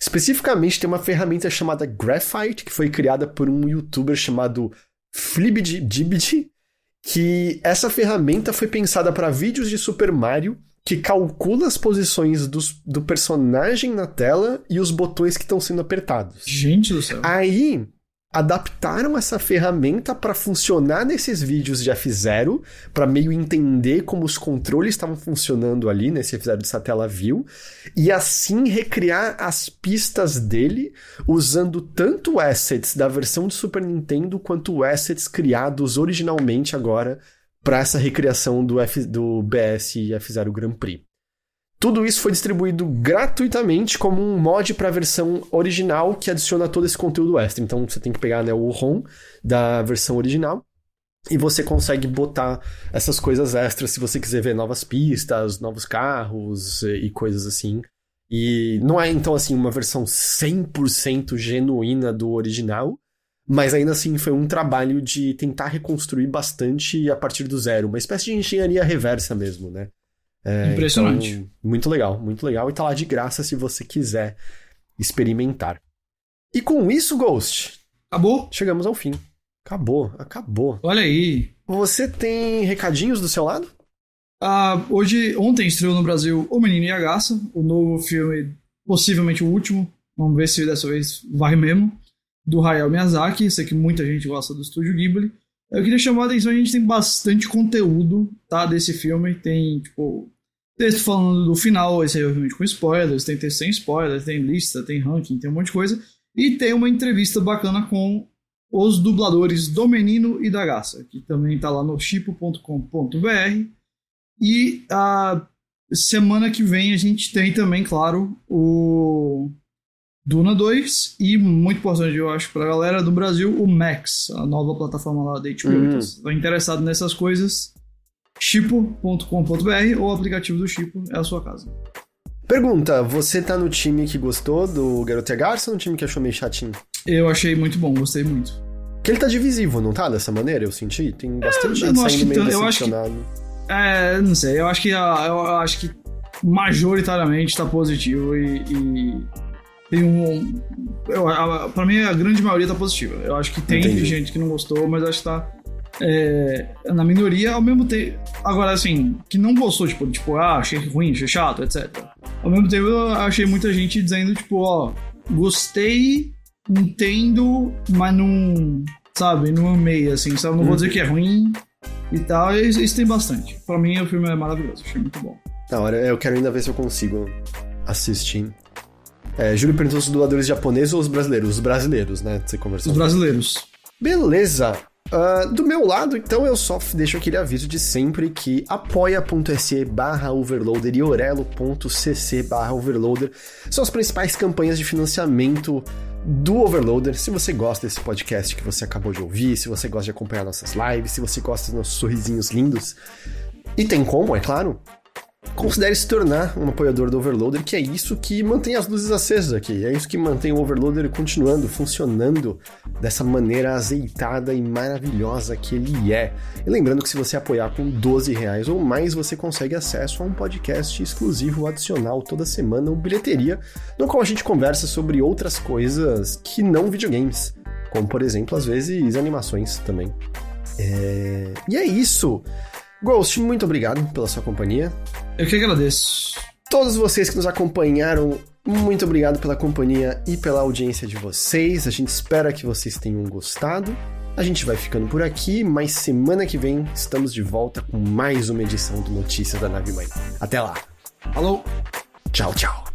Especificamente, tem uma ferramenta chamada Graphite, que foi criada por um youtuber chamado Flibidibidi, que essa ferramenta foi pensada para vídeos de Super Mario que calcula as posições dos, do personagem na tela e os botões que estão sendo apertados. Gente do céu. Aí, adaptaram essa ferramenta para funcionar nesses vídeos de F0, para meio entender como os controles estavam funcionando ali nesse F0 de Satellaview, e assim recriar as pistas dele usando tanto assets da versão de Super Nintendo quanto assets criados originalmente agora para essa recriação do, F, do BS F0 Grand Prix. Tudo isso foi distribuído gratuitamente como um mod para a versão original que adiciona todo esse conteúdo extra. Então você tem que pegar né, o ROM da versão original e você consegue botar essas coisas extras se você quiser ver novas pistas, novos carros e coisas assim. E não é então assim uma versão 100% genuína do original, mas ainda assim foi um trabalho de tentar reconstruir bastante a partir do zero, uma espécie de engenharia reversa mesmo, né? É, Impressionante. Então, muito legal, muito legal. E tá lá de graça se você quiser experimentar. E com isso, Ghost. Acabou? Chegamos ao fim. Acabou, acabou. Olha aí. Você tem recadinhos do seu lado? Ah, hoje, ontem estreou no Brasil O Menino e a Garça, o novo filme, possivelmente o último. Vamos ver se dessa vez vai mesmo. Do Hayao Miyazaki. Sei que muita gente gosta do estúdio Ghibli. Eu queria chamar a atenção, a gente tem bastante conteúdo, tá, desse filme. Tem, tipo, texto falando do final, esse aí obviamente com spoilers, tem texto sem spoilers, tem lista, tem ranking, tem um monte de coisa. E tem uma entrevista bacana com os dubladores do Menino e da Gaça, que também tá lá no chipo.com.br. E a semana que vem a gente tem também, claro, o Duna 2 e, muito importante, eu acho, pra galera do Brasil, o Max, a nova plataforma lá da HBO. Uhum. Então, se tá interessado nessas coisas, chipo.com.br ou o aplicativo do Chipo é a sua casa. Pergunta, você tá no time que gostou do Garoto e Garça ou no time que achou meio chatinho? Eu achei muito bom, gostei muito. Que ele tá divisivo, não tá? Dessa maneira, eu senti. Tem bastante é, gente saindo meio decepcionado. Eu acho que, é, não sei, eu acho que, eu acho que majoritariamente tá positivo e, e tem um. Eu, a, pra mim, a grande maioria tá positiva. Eu acho que tem Entendi. gente que não gostou, mas acho que tá. É, na minoria, ao mesmo tempo. Agora, assim, que não gostou, tipo, tipo, ah, achei ruim, achei chato, etc. Ao mesmo tempo, eu achei muita gente dizendo, tipo, ó, gostei, entendo, mas não. Sabe, não amei, assim, sabe? Não vou dizer que é ruim e tal. Isso, isso tem bastante. Pra mim, o filme é maravilhoso, achei muito bom. Da hora, eu quero ainda ver se eu consigo assistir. É, Júlio perguntou se os dubladores japoneses ou os brasileiros? Os brasileiros, né? Você conversou. Os brasileiros. Beleza. Uh, do meu lado, então, eu só deixo aquele aviso de sempre que apoia.se barra overloader e orelo.cc barra overloader são as principais campanhas de financiamento do Overloader. Se você gosta desse podcast que você acabou de ouvir, se você gosta de acompanhar nossas lives, se você gosta dos nossos sorrisinhos lindos, e tem como, é claro, considere se tornar um apoiador do Overloader, que é isso que mantém as luzes acesas aqui, é isso que mantém o Overloader continuando, funcionando dessa maneira azeitada e maravilhosa que ele é. E lembrando que se você apoiar com 12 reais ou mais, você consegue acesso a um podcast exclusivo adicional toda semana, o Bilheteria, no qual a gente conversa sobre outras coisas que não videogames, como por exemplo, às vezes, animações também. É... E é isso! Ghost, muito obrigado pela sua companhia. Eu que agradeço. Todos vocês que nos acompanharam, muito obrigado pela companhia e pela audiência de vocês. A gente espera que vocês tenham gostado. A gente vai ficando por aqui, mas semana que vem estamos de volta com mais uma edição do Notícias da Nave Mãe. Até lá. Falou. Tchau, tchau.